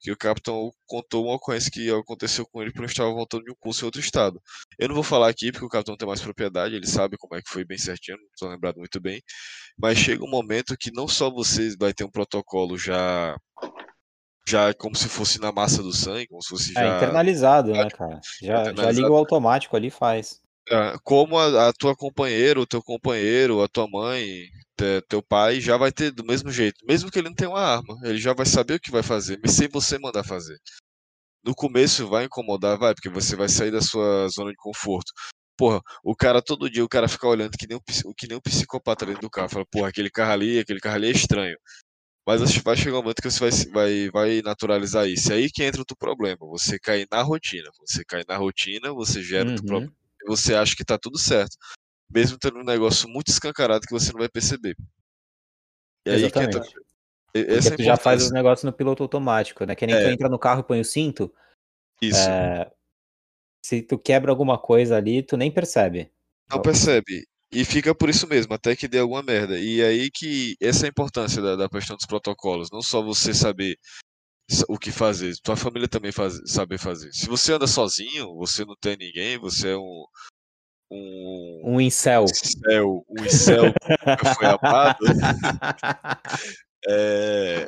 que o capitão contou uma ocorrência que aconteceu com ele ele estava voltando de um curso em outro estado. Eu não vou falar aqui porque o capitão tem mais propriedade, ele sabe como é que foi bem certinho, não estou lembrado muito bem. Mas chega um momento que não só você vai ter um protocolo já já como se fosse na massa do sangue, como se fosse É já internalizado, né, cara? Já, já Internalizado. liga o automático ali e faz. Ah, como a, a tua companheira, o teu companheiro, a tua mãe, te- teu pai já vai ter do mesmo jeito, mesmo que ele não tenha uma arma, ele já vai saber o que vai fazer, mas sem você mandar fazer. No começo vai incomodar, vai, porque você vai sair da sua zona de conforto. Porra, o cara todo dia, o cara fica olhando que nem um, que nem um psicopata dentro do carro. Fala, porra, aquele carro ali, aquele carro ali é estranho. Mas acho que vai chegar um momento que você vai, vai, vai naturalizar isso. É aí que entra o teu problema. Você cai na rotina. Você cai na rotina, você gera Uhum. o teu problema. E você acha que tá tudo certo. Mesmo tendo um negócio muito escancarado que você não vai perceber. E aí que entra. Exatamente. e- Porque Essa é tu já faz os negócios no piloto automático, né? Que nem tu É. entra no carro e põe o cinto. Isso. é, se tu quebra alguma coisa ali, tu nem percebe. Não percebe. E fica por isso mesmo, até que dê alguma merda. E aí que essa é a importância da, da questão dos protocolos. Não só você saber sa- o que fazer, tua família também faz, saber fazer. Se você anda sozinho, você não tem ninguém, você é um. Um. Um incel. incel, um incel que nunca foi amado. (laughs) É,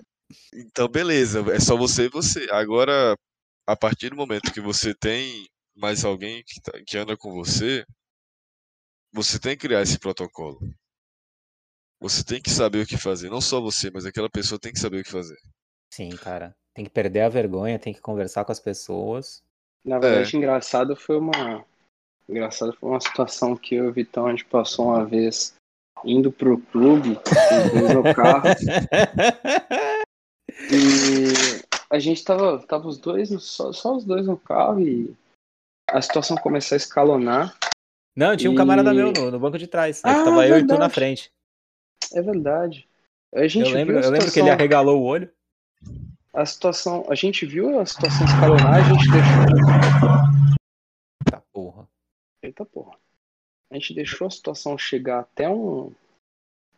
Então, beleza, é só você e você. Agora, a partir do momento que você tem mais alguém que, tá- que anda com você, você tem que criar esse protocolo. Você tem que saber o que fazer. Não só você, mas aquela pessoa tem que saber o que fazer. Sim, cara. Tem que perder a vergonha, tem que conversar com as pessoas. Na É. verdade, engraçado foi uma. Engraçado foi uma situação que eu e o Vitão a gente passou uma vez indo pro clube, no carro, (laughs) e a gente tava, tava os dois, só, só os dois no carro e a situação começou a escalonar. Não, tinha um camarada meu no, no banco de trás. Aí Ah, tava eu e tu na frente. É verdade. A gente Eu lembro, a eu lembro que ele situação- arregalou o olho. a situação, a gente viu a situação escalonar, a gente deixou. Tá, porra. Eita porra. A gente deixou a situação chegar até um,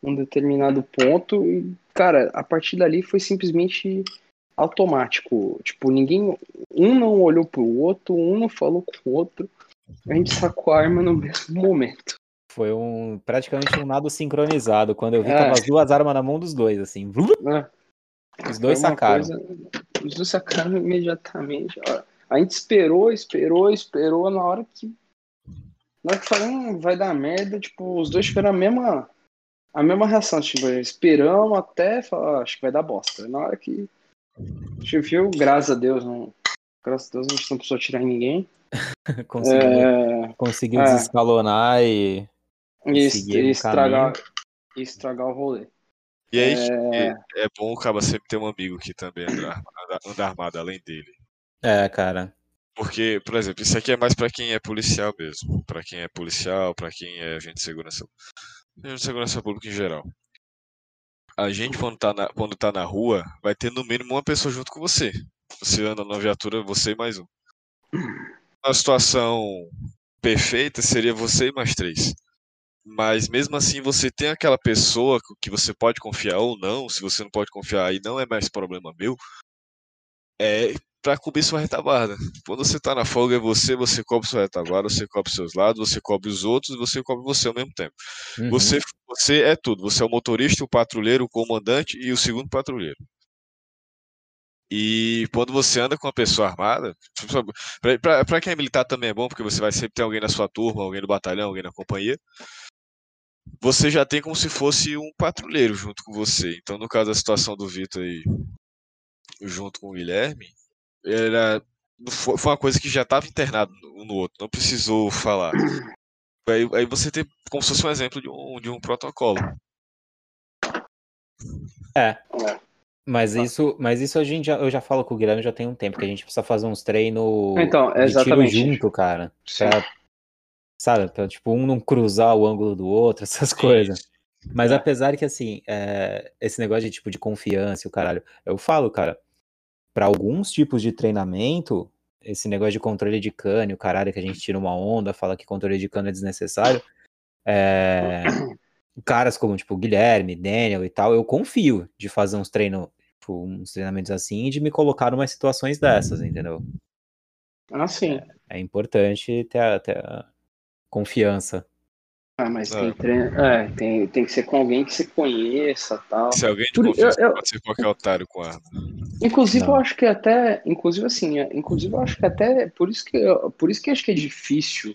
um determinado ponto e, cara, a partir dali foi simplesmente automático. Tipo, ninguém. Um não olhou pro outro, um não falou com o outro. A gente sacou a arma no mesmo momento. Foi um praticamente um nado sincronizado. Quando eu vi, É. tava as duas armas na mão dos dois, assim. Né? Os dois sacaram. coisa- os dois sacaram imediatamente. A gente esperou, esperou, esperou. Na hora que. Na hora que falou, hum, vai dar merda, tipo, os dois tiveram a mesma. A mesma reação, tipo, esperamos até falar, "Ah, acho que vai dar bosta. Na hora que a gente viu, graças a Deus, não. Graças a Deus a gente não precisou tirar em ninguém. (laughs) Conseguiu, É, conseguiu é. desescalonar e. e, E e estragar, e estragar o rolê. E aí É, é bom o cara sempre ter um amigo que também anda armado, anda armado além dele. É, cara. Porque, por exemplo, isso aqui é mais pra quem é policial mesmo. Pra quem é policial, pra quem é agente de segurança. Agente de segurança pública em geral. A gente, quando tá, na, quando tá na rua, vai ter no mínimo uma pessoa junto com você. Você anda na viatura, você e mais um. A situação perfeita seria você e mais três. Mas mesmo assim, você tem aquela pessoa que você pode confiar ou não. Se você não pode confiar, aí não é mais problema meu. É pra cobrir sua retaguarda. Quando você tá na folga, é você, você cobre sua retaguarda, você cobre seus lados, você cobre os outros e você cobre você ao mesmo tempo. Uhum. Você, você é tudo. Você é o motorista, o patrulheiro, o comandante e o segundo patrulheiro. E quando você anda com uma pessoa armada, pra- pra pra quem é militar também é bom, porque você vai sempre ter alguém na sua turma, alguém no batalhão, alguém na companhia. Você já tem como se fosse um patrulheiro junto com você. Então, no caso da situação do Vitor aí, junto com o Guilherme, era, foi foi uma coisa que já estava internado um no outro, não precisou falar. (clears throat) Aí, aí você tem como se fosse um exemplo de um, de um protocolo. É. Mas isso, mas isso a gente já, eu já falo com o Guilherme já tem um tempo, que a gente precisa fazer uns treinos Então, de tiro exatamente. junto, cara. Pra, sabe, pra, tipo, um não cruzar o ângulo do outro, (laughs) essas coisas. Mas É. apesar que, assim, é, esse negócio de tipo de confiança e o caralho, eu falo, cara, pra alguns tipos de treinamento, esse negócio de controle de cano, o caralho, que a gente tira uma onda, fala que controle de cano é desnecessário, é, (clears throat) caras como, tipo, Guilherme, Daniel e tal, eu confio de fazer uns treinos, tipo, uns treinamentos assim e de me colocar em umas situações dessas, entendeu? Ah, sim. É importante ter a, ter a confiança. Ah, mas É. tem, treino, é, tem, tem que ser com alguém que você conheça tal. Se alguém Por- confiança eu- eu- pode ser qualquer otário com arma. Inclusive, Não. eu acho que até. Inclusive, assim, é, inclusive, eu acho que até. Por isso que, por isso que eu acho que é difícil.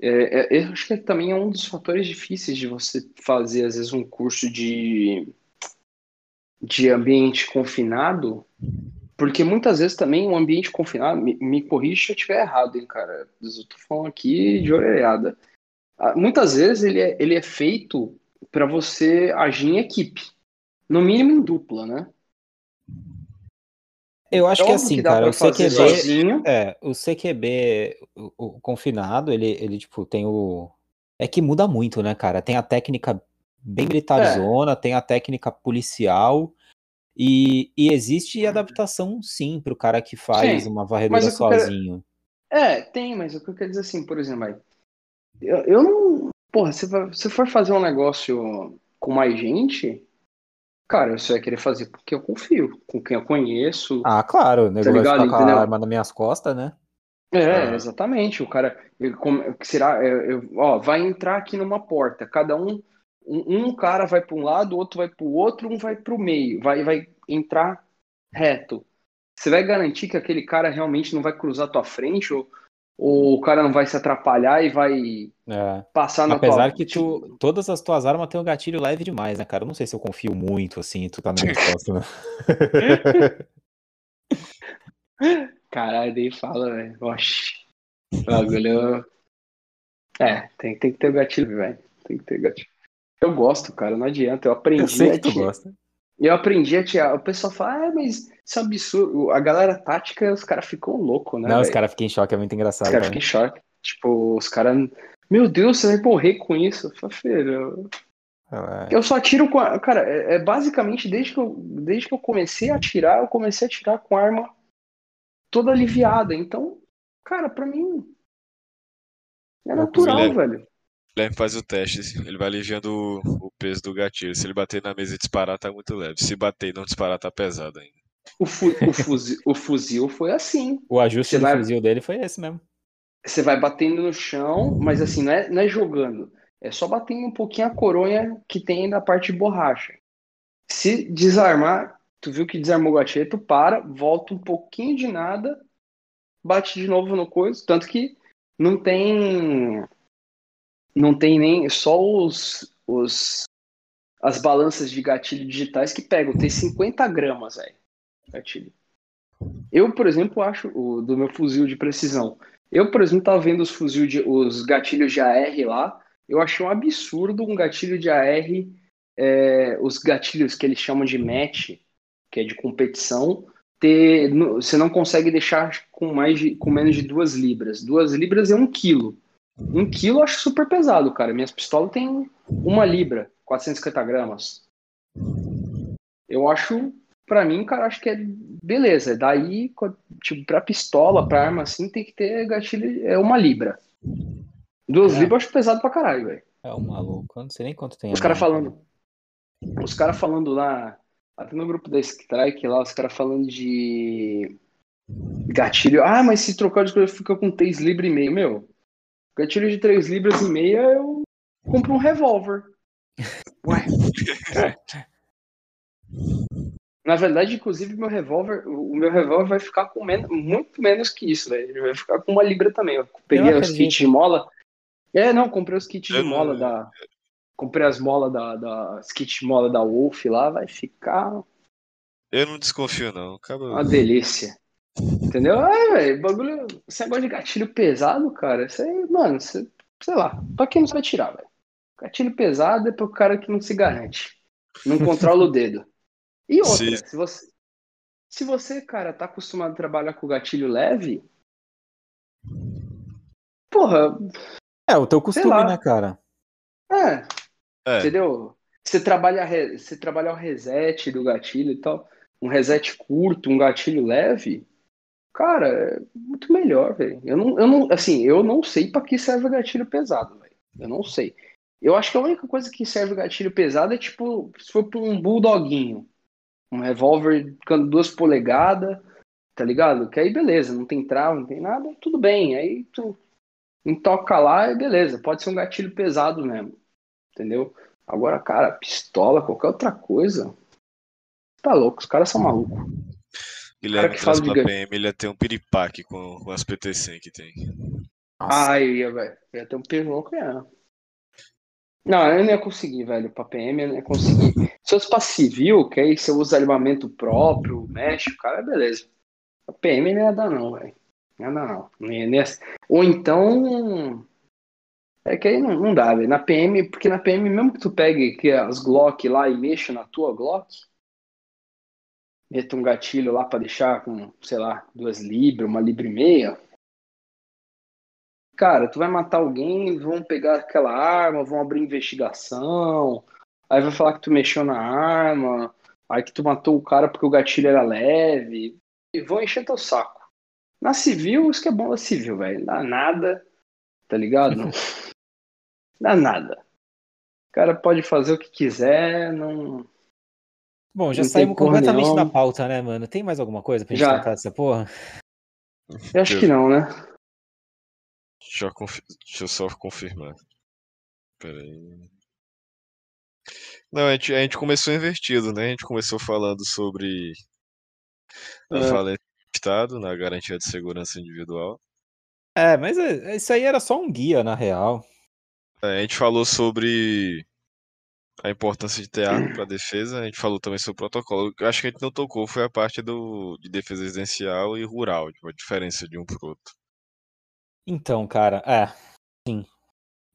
É, é, eu acho que também é um dos fatores difíceis de você fazer, às vezes, um curso de, de ambiente confinado. Porque muitas vezes também um ambiente confinado, me, me corrija se eu estiver errado, hein, cara. Eu tô falando aqui de orelhada. Ah, Muitas vezes ele é, ele é feito para você agir em equipe. No mínimo em dupla, né? Eu acho É que assim, dá cara, o CQB, sozinho. é, o CQB, o, o confinado, ele, ele, tipo, tem o. É que muda muito, né, cara? Tem a técnica bem militarzona, tem a técnica policial, e, e existe adaptação, sim, pro cara que faz Sim, uma varredura o que eu quero- sozinho. É, tem, mas o que eu quero dizer assim, por exemplo, aí, eu, eu não. Porra, se for fazer um negócio com mais gente, cara, você vai querer fazer porque eu confio, com quem eu conheço. Ah, claro, o nego vai ligado, ficar com a arma nas minhas costas, né? É, Ah. exatamente. O cara, ele, como, será? é, eu- ó, vai entrar aqui numa porta. Cada um, um, um cara vai para um lado, outro vai para o outro, um vai para o meio. Vai, vai entrar reto. Você vai garantir que aquele cara realmente não vai cruzar a tua frente ou o cara não vai se atrapalhar e vai É. passar na Apesar tua que tu, todas as tuas armas têm um gatilho leve demais, né, cara? Eu não sei se eu confio muito, assim, tu tá minhas costas, né? (laughs) Caralho, nem fala, velho. Oxi. Bagulho. É, tem, tem que ter o gatilho, velho. Tem que ter gatilho. Eu gosto, cara, não adianta. Eu aprendi Eu sei a que tu gosta. Eu aprendi a tirar. O pessoal fala, ah, mas isso é um absurdo. A galera tática, os caras ficam loucos, né? Não, os velho? caras ficam em choque, é muito engraçado, Os caras cara. ficam em choque. Tipo, os caras. Meu Deus, você vai morrer com isso? Eu filho, eu- É. eu só atiro com a. Cara, é, é basicamente desde que, eu, desde que eu comecei a atirar, eu comecei a atirar com a arma toda aliviada. Então, cara, pra mim. É natural, Guilherme. velho. O Guilherme faz o teste, ele vai aliviando o, o peso do gatilho. Se ele bater na mesa e disparar, tá muito leve. Se bater e não disparar, tá pesado ainda. O, fu- o, fuzil, o fuzil foi assim. O ajuste Você do vai- fuzil dele foi esse mesmo. Você vai batendo no chão, mas assim, não é, não é jogando. É só batendo um pouquinho a coronha que tem na parte de borracha. Se desarmar, tu viu que desarmou o gatilho, tu para, volta um pouquinho de nada, bate de novo no coisa. Tanto que não tem. Não tem nem. Só os. os as balanças de gatilho digitais que pegam. Tem 50 gramas, velho. Gatilho. Eu, por exemplo, acho o do meu fuzil de precisão. Eu, por exemplo, tava vendo os fuzil de, os gatilhos de AR lá. Eu achei um absurdo um gatilho de AR, é, os gatilhos que eles chamam de match, que é de competição, ter, você não consegue deixar com mais de, com menos de duas libras. Duas libras é um quilo. Um quilo eu acho super pesado, cara. Minhas pistolas têm uma libra, 450 gramas. Eu acho, pra mim, cara, acho que é beleza. Daí, tipo, pra pistola, pra arma assim, tem que ter gatilho, é uma libra. Duas É. libras eu acho pesado pra caralho, velho. É um maluco. Eu não sei nem quanto tem. Os caras falando. Os caras falando lá. Até no grupo da Strike lá, os caras falando de. Gatilho. Ah, mas se trocar de coisa fica com 3 libras e meio. Meu, gatilho de 3 libras e meia eu compro um revólver. Ué. Na verdade, inclusive, meu revólver, o meu revólver vai ficar com menos, muito menos que isso, velho. Ele vai ficar com uma libra também. Eu peguei Eu os kits de mola. É, não, comprei os kits de Eu não- mola da. Comprei as molas da, da. Os kits de mola da Wolf lá, vai ficar Eu não desconfio, não. Acaba... uma delícia. Entendeu? É, velho, bagulho. Esse negócio de gatilho pesado, cara, isso aí, mano, você, sei lá, pra quem não sabe tirar, velho. Gatilho pesado é pro cara que não se garante. Não controla o dedo. E outra, Sim. se você. Se você, cara, tá acostumado a trabalhar com gatilho leve. Porra, É, o teu costume, né, cara? é, É, Entendeu? Você trabalha, você trabalhar o reset do gatilho e tal, um reset curto, um gatilho leve, cara, é muito melhor, velho. Eu não, eu não, assim, eu não sei pra que serve o gatilho pesado, velho. Eu não sei. Eu acho que a única coisa que serve o gatilho pesado é tipo, se for pra um bulldoguinho, um revólver com duas polegadas, tá ligado? Que aí beleza, não tem trava, não tem nada, tudo bem. Aí tu toca lá e beleza, pode ser um gatilho pesado mesmo entendeu? Agora, cara, pistola, qualquer outra coisa, tá louco, os caras são malucos. Guilherme que traz pra PM, ele ia ter um piripaque com, com as PT100 que tem. Nossa. Ah, eu ia, velho, ia ter um pernão canhão. Não, eu não ia conseguir, velho. Pra PM eu não ia conseguir. Se fosse pra civil, que aí você usa armamento próprio, mexe, o cara, beleza. A PM não ia dar, não, velho. Não ia dar, não. não ia, nem... Ou então. É que aí não, não dá, velho. Na PM, porque na PM, mesmo que tu pegue que as Glock lá e mexa na tua Glock, meta um gatilho lá pra deixar com, sei lá, duas libras, uma libra e meia. Cara, tu vai matar alguém, vão pegar aquela arma, vão abrir investigação, aí vai falar que tu mexeu na arma, aí que tu matou o cara porque o gatilho era leve, e vão encher teu saco. Na civil, isso que é bom da civil, velho. Dá nada, tá ligado? Não (laughs) dá nada. O cara pode fazer o que quiser, não. Bom, já saímos completamente da pauta, né, mano? Tem mais alguma coisa pra gente Já. tratar dessa porra? Eu acho que não, né? Deixa eu, confi- deixa eu só confirmar. Pera aí. Não, a gente, a gente começou invertido, né? A gente começou falando sobre a É. falência do Estado na garantia de segurança individual. É, mas é- isso aí era só um guia, na real. É, A gente falou sobre a importância de ter arma para defesa, a gente falou também sobre o protocolo. Eu Acho que a gente não tocou foi a parte do, de defesa residencial e rural, tipo, a diferença de um pro outro. Então, cara, é. Sim.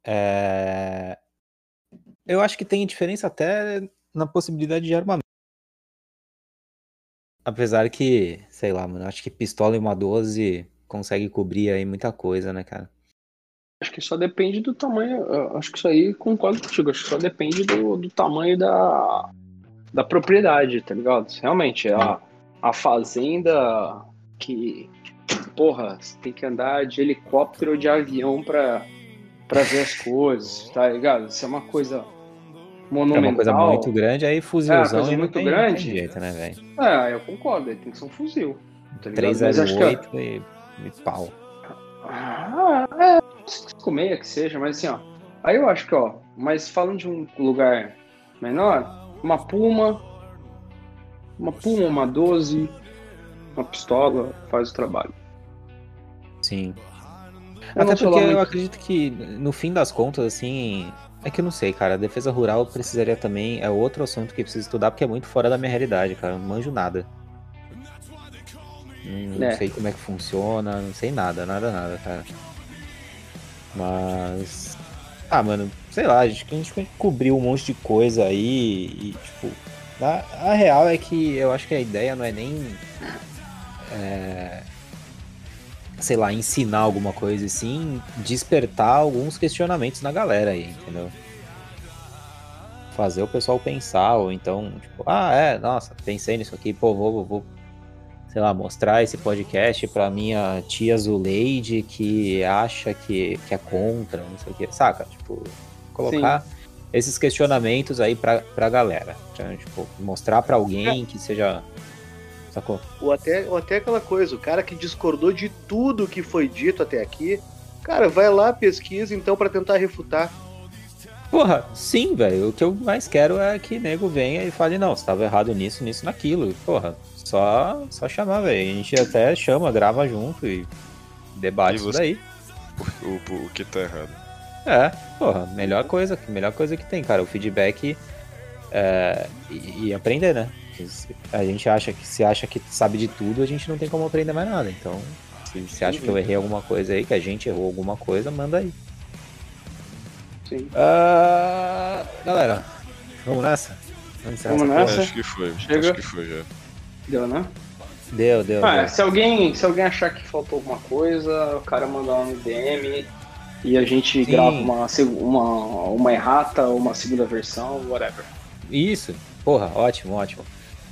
É... Eu acho que tem diferença até na possibilidade de armamento. Apesar que, sei lá, mano, acho que pistola e uma 12 consegue cobrir aí muita coisa, né, cara? Acho que só depende do tamanho. Acho que isso aí concordo contigo. Acho que só depende do, do tamanho da, da propriedade, tá ligado? Realmente, a, a fazenda que. Porra, você tem que andar de helicóptero ou de avião pra, pra ver as coisas, tá ligado? Isso é uma coisa É monumental. uma coisa muito grande, aí fuzilzão coisa aí não muito tem, não tem grande. jeito, né, velho? É, eu concordo, aí tem que ser um fuzil. Tá ligado? Mas acho que, ó, 308 e, e pau. Ah, é, 5,6 que seja, mas assim, ó. Aí eu acho que, ó, mas falando de um lugar menor, uma Puma, uma Puma, uma 12, uma pistola faz o trabalho. Sim. Eu não Até porque lá eu muito- acredito que, no fim das contas, assim. É que eu não sei, cara. A defesa rural precisaria também. É outro assunto que preciso estudar, porque é muito fora da minha realidade, cara. Eu não manjo nada. Não, não É. sei como é que funciona, não sei nada, nada, nada, cara. Mas. Ah, mano, sei lá, a gente, a gente cobriu um monte de coisa aí e, tipo. A, a real é que eu acho que a ideia não é nem. é, sei lá, ensinar alguma coisa, e sim despertar alguns questionamentos na galera aí, entendeu? Fazer o pessoal pensar, ou então, tipo, ah, é, nossa, pensei nisso aqui, pô, vou, vou sei lá, mostrar esse podcast pra minha tia Zuleide que acha que, que é contra, não sei o que, saca? Tipo, colocar esses questionamentos aí pra, pra galera. Então, tipo, mostrar pra alguém que seja. Sacou? Ou até, ou até aquela coisa, o cara que discordou de tudo que foi dito até aqui, cara, vai lá, pesquisa então pra tentar refutar. Porra, sim, velho. O que eu mais quero é que nego venha e fale, não, você tava errado nisso, nisso, naquilo. Porra, só, só chamar, velho. A gente até chama, grava junto e debate E isso você- daí. O, o, o que tá errado. É, porra, melhor coisa, melhor coisa que tem, cara. O feedback é, e, e aprender, né? A gente acha que se acha que sabe de tudo, a gente não tem como aprender mais nada. Então, se você acha que eu errei alguma coisa aí, que a gente errou alguma coisa, manda aí. Sim. Ah, galera, vamos nessa? Vamos encerrar Vamos nessa? Acho que foi. Chega. Acho que foi já. Deu, né? Deu, deu. Ah, deu. se alguém, se alguém achar que faltou alguma coisa, o cara manda lá no DM e a gente Sim. grava uma, uma, uma errata, uma segunda versão, whatever. Isso, porra, ótimo, ótimo.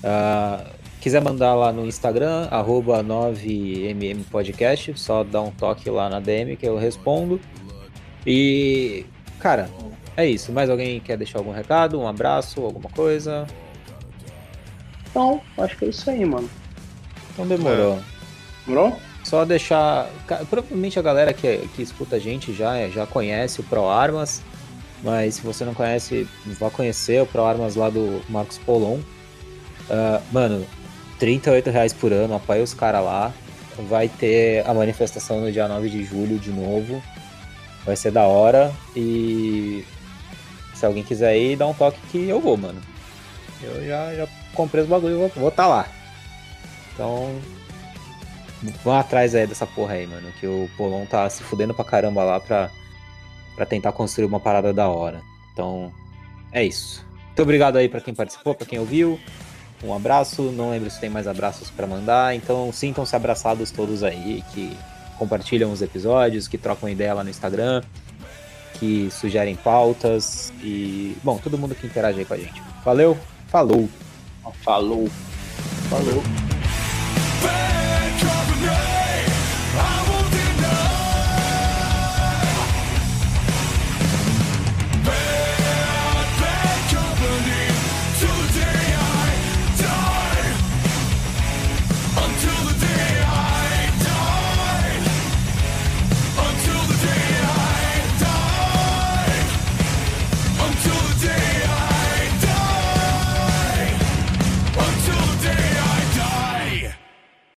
Ah, quiser mandar lá no Instagram, arroba 9mmpodcast, só dá um toque lá na DM que eu respondo. E, cara, é isso. Mais alguém quer deixar algum recado, um abraço, alguma coisa? Então, acho que é isso aí, mano. Então demorou. Demorou? Só deixar. Provavelmente a galera que, que escuta a gente já, já conhece o Pro Armas, mas se você não conhece, vá conhecer o Pro Armas lá do Marcos Polon. Ah, mano, 38 reais por ano, apoia os caras lá. Vai ter a manifestação no dia 9 de julho de novo. Vai ser da hora. E Se alguém quiser ir, dá um toque que eu vou, mano. Eu já, já comprei os bagulho e vou estar tá lá. Então, vão atrás aí dessa porra aí, mano. Que o Polon tá se fudendo pra caramba lá pra, pra tentar construir uma parada da hora. Então, é isso. Muito obrigado aí pra quem participou, pra quem ouviu. Um abraço. Não lembro se tem mais abraços para mandar. Então, sintam-se abraçados todos aí que compartilham os episódios, que trocam ideia lá no Instagram, que sugerem pautas e, bom, todo mundo que interage aí com a gente. Valeu, falou. Falou. Falou.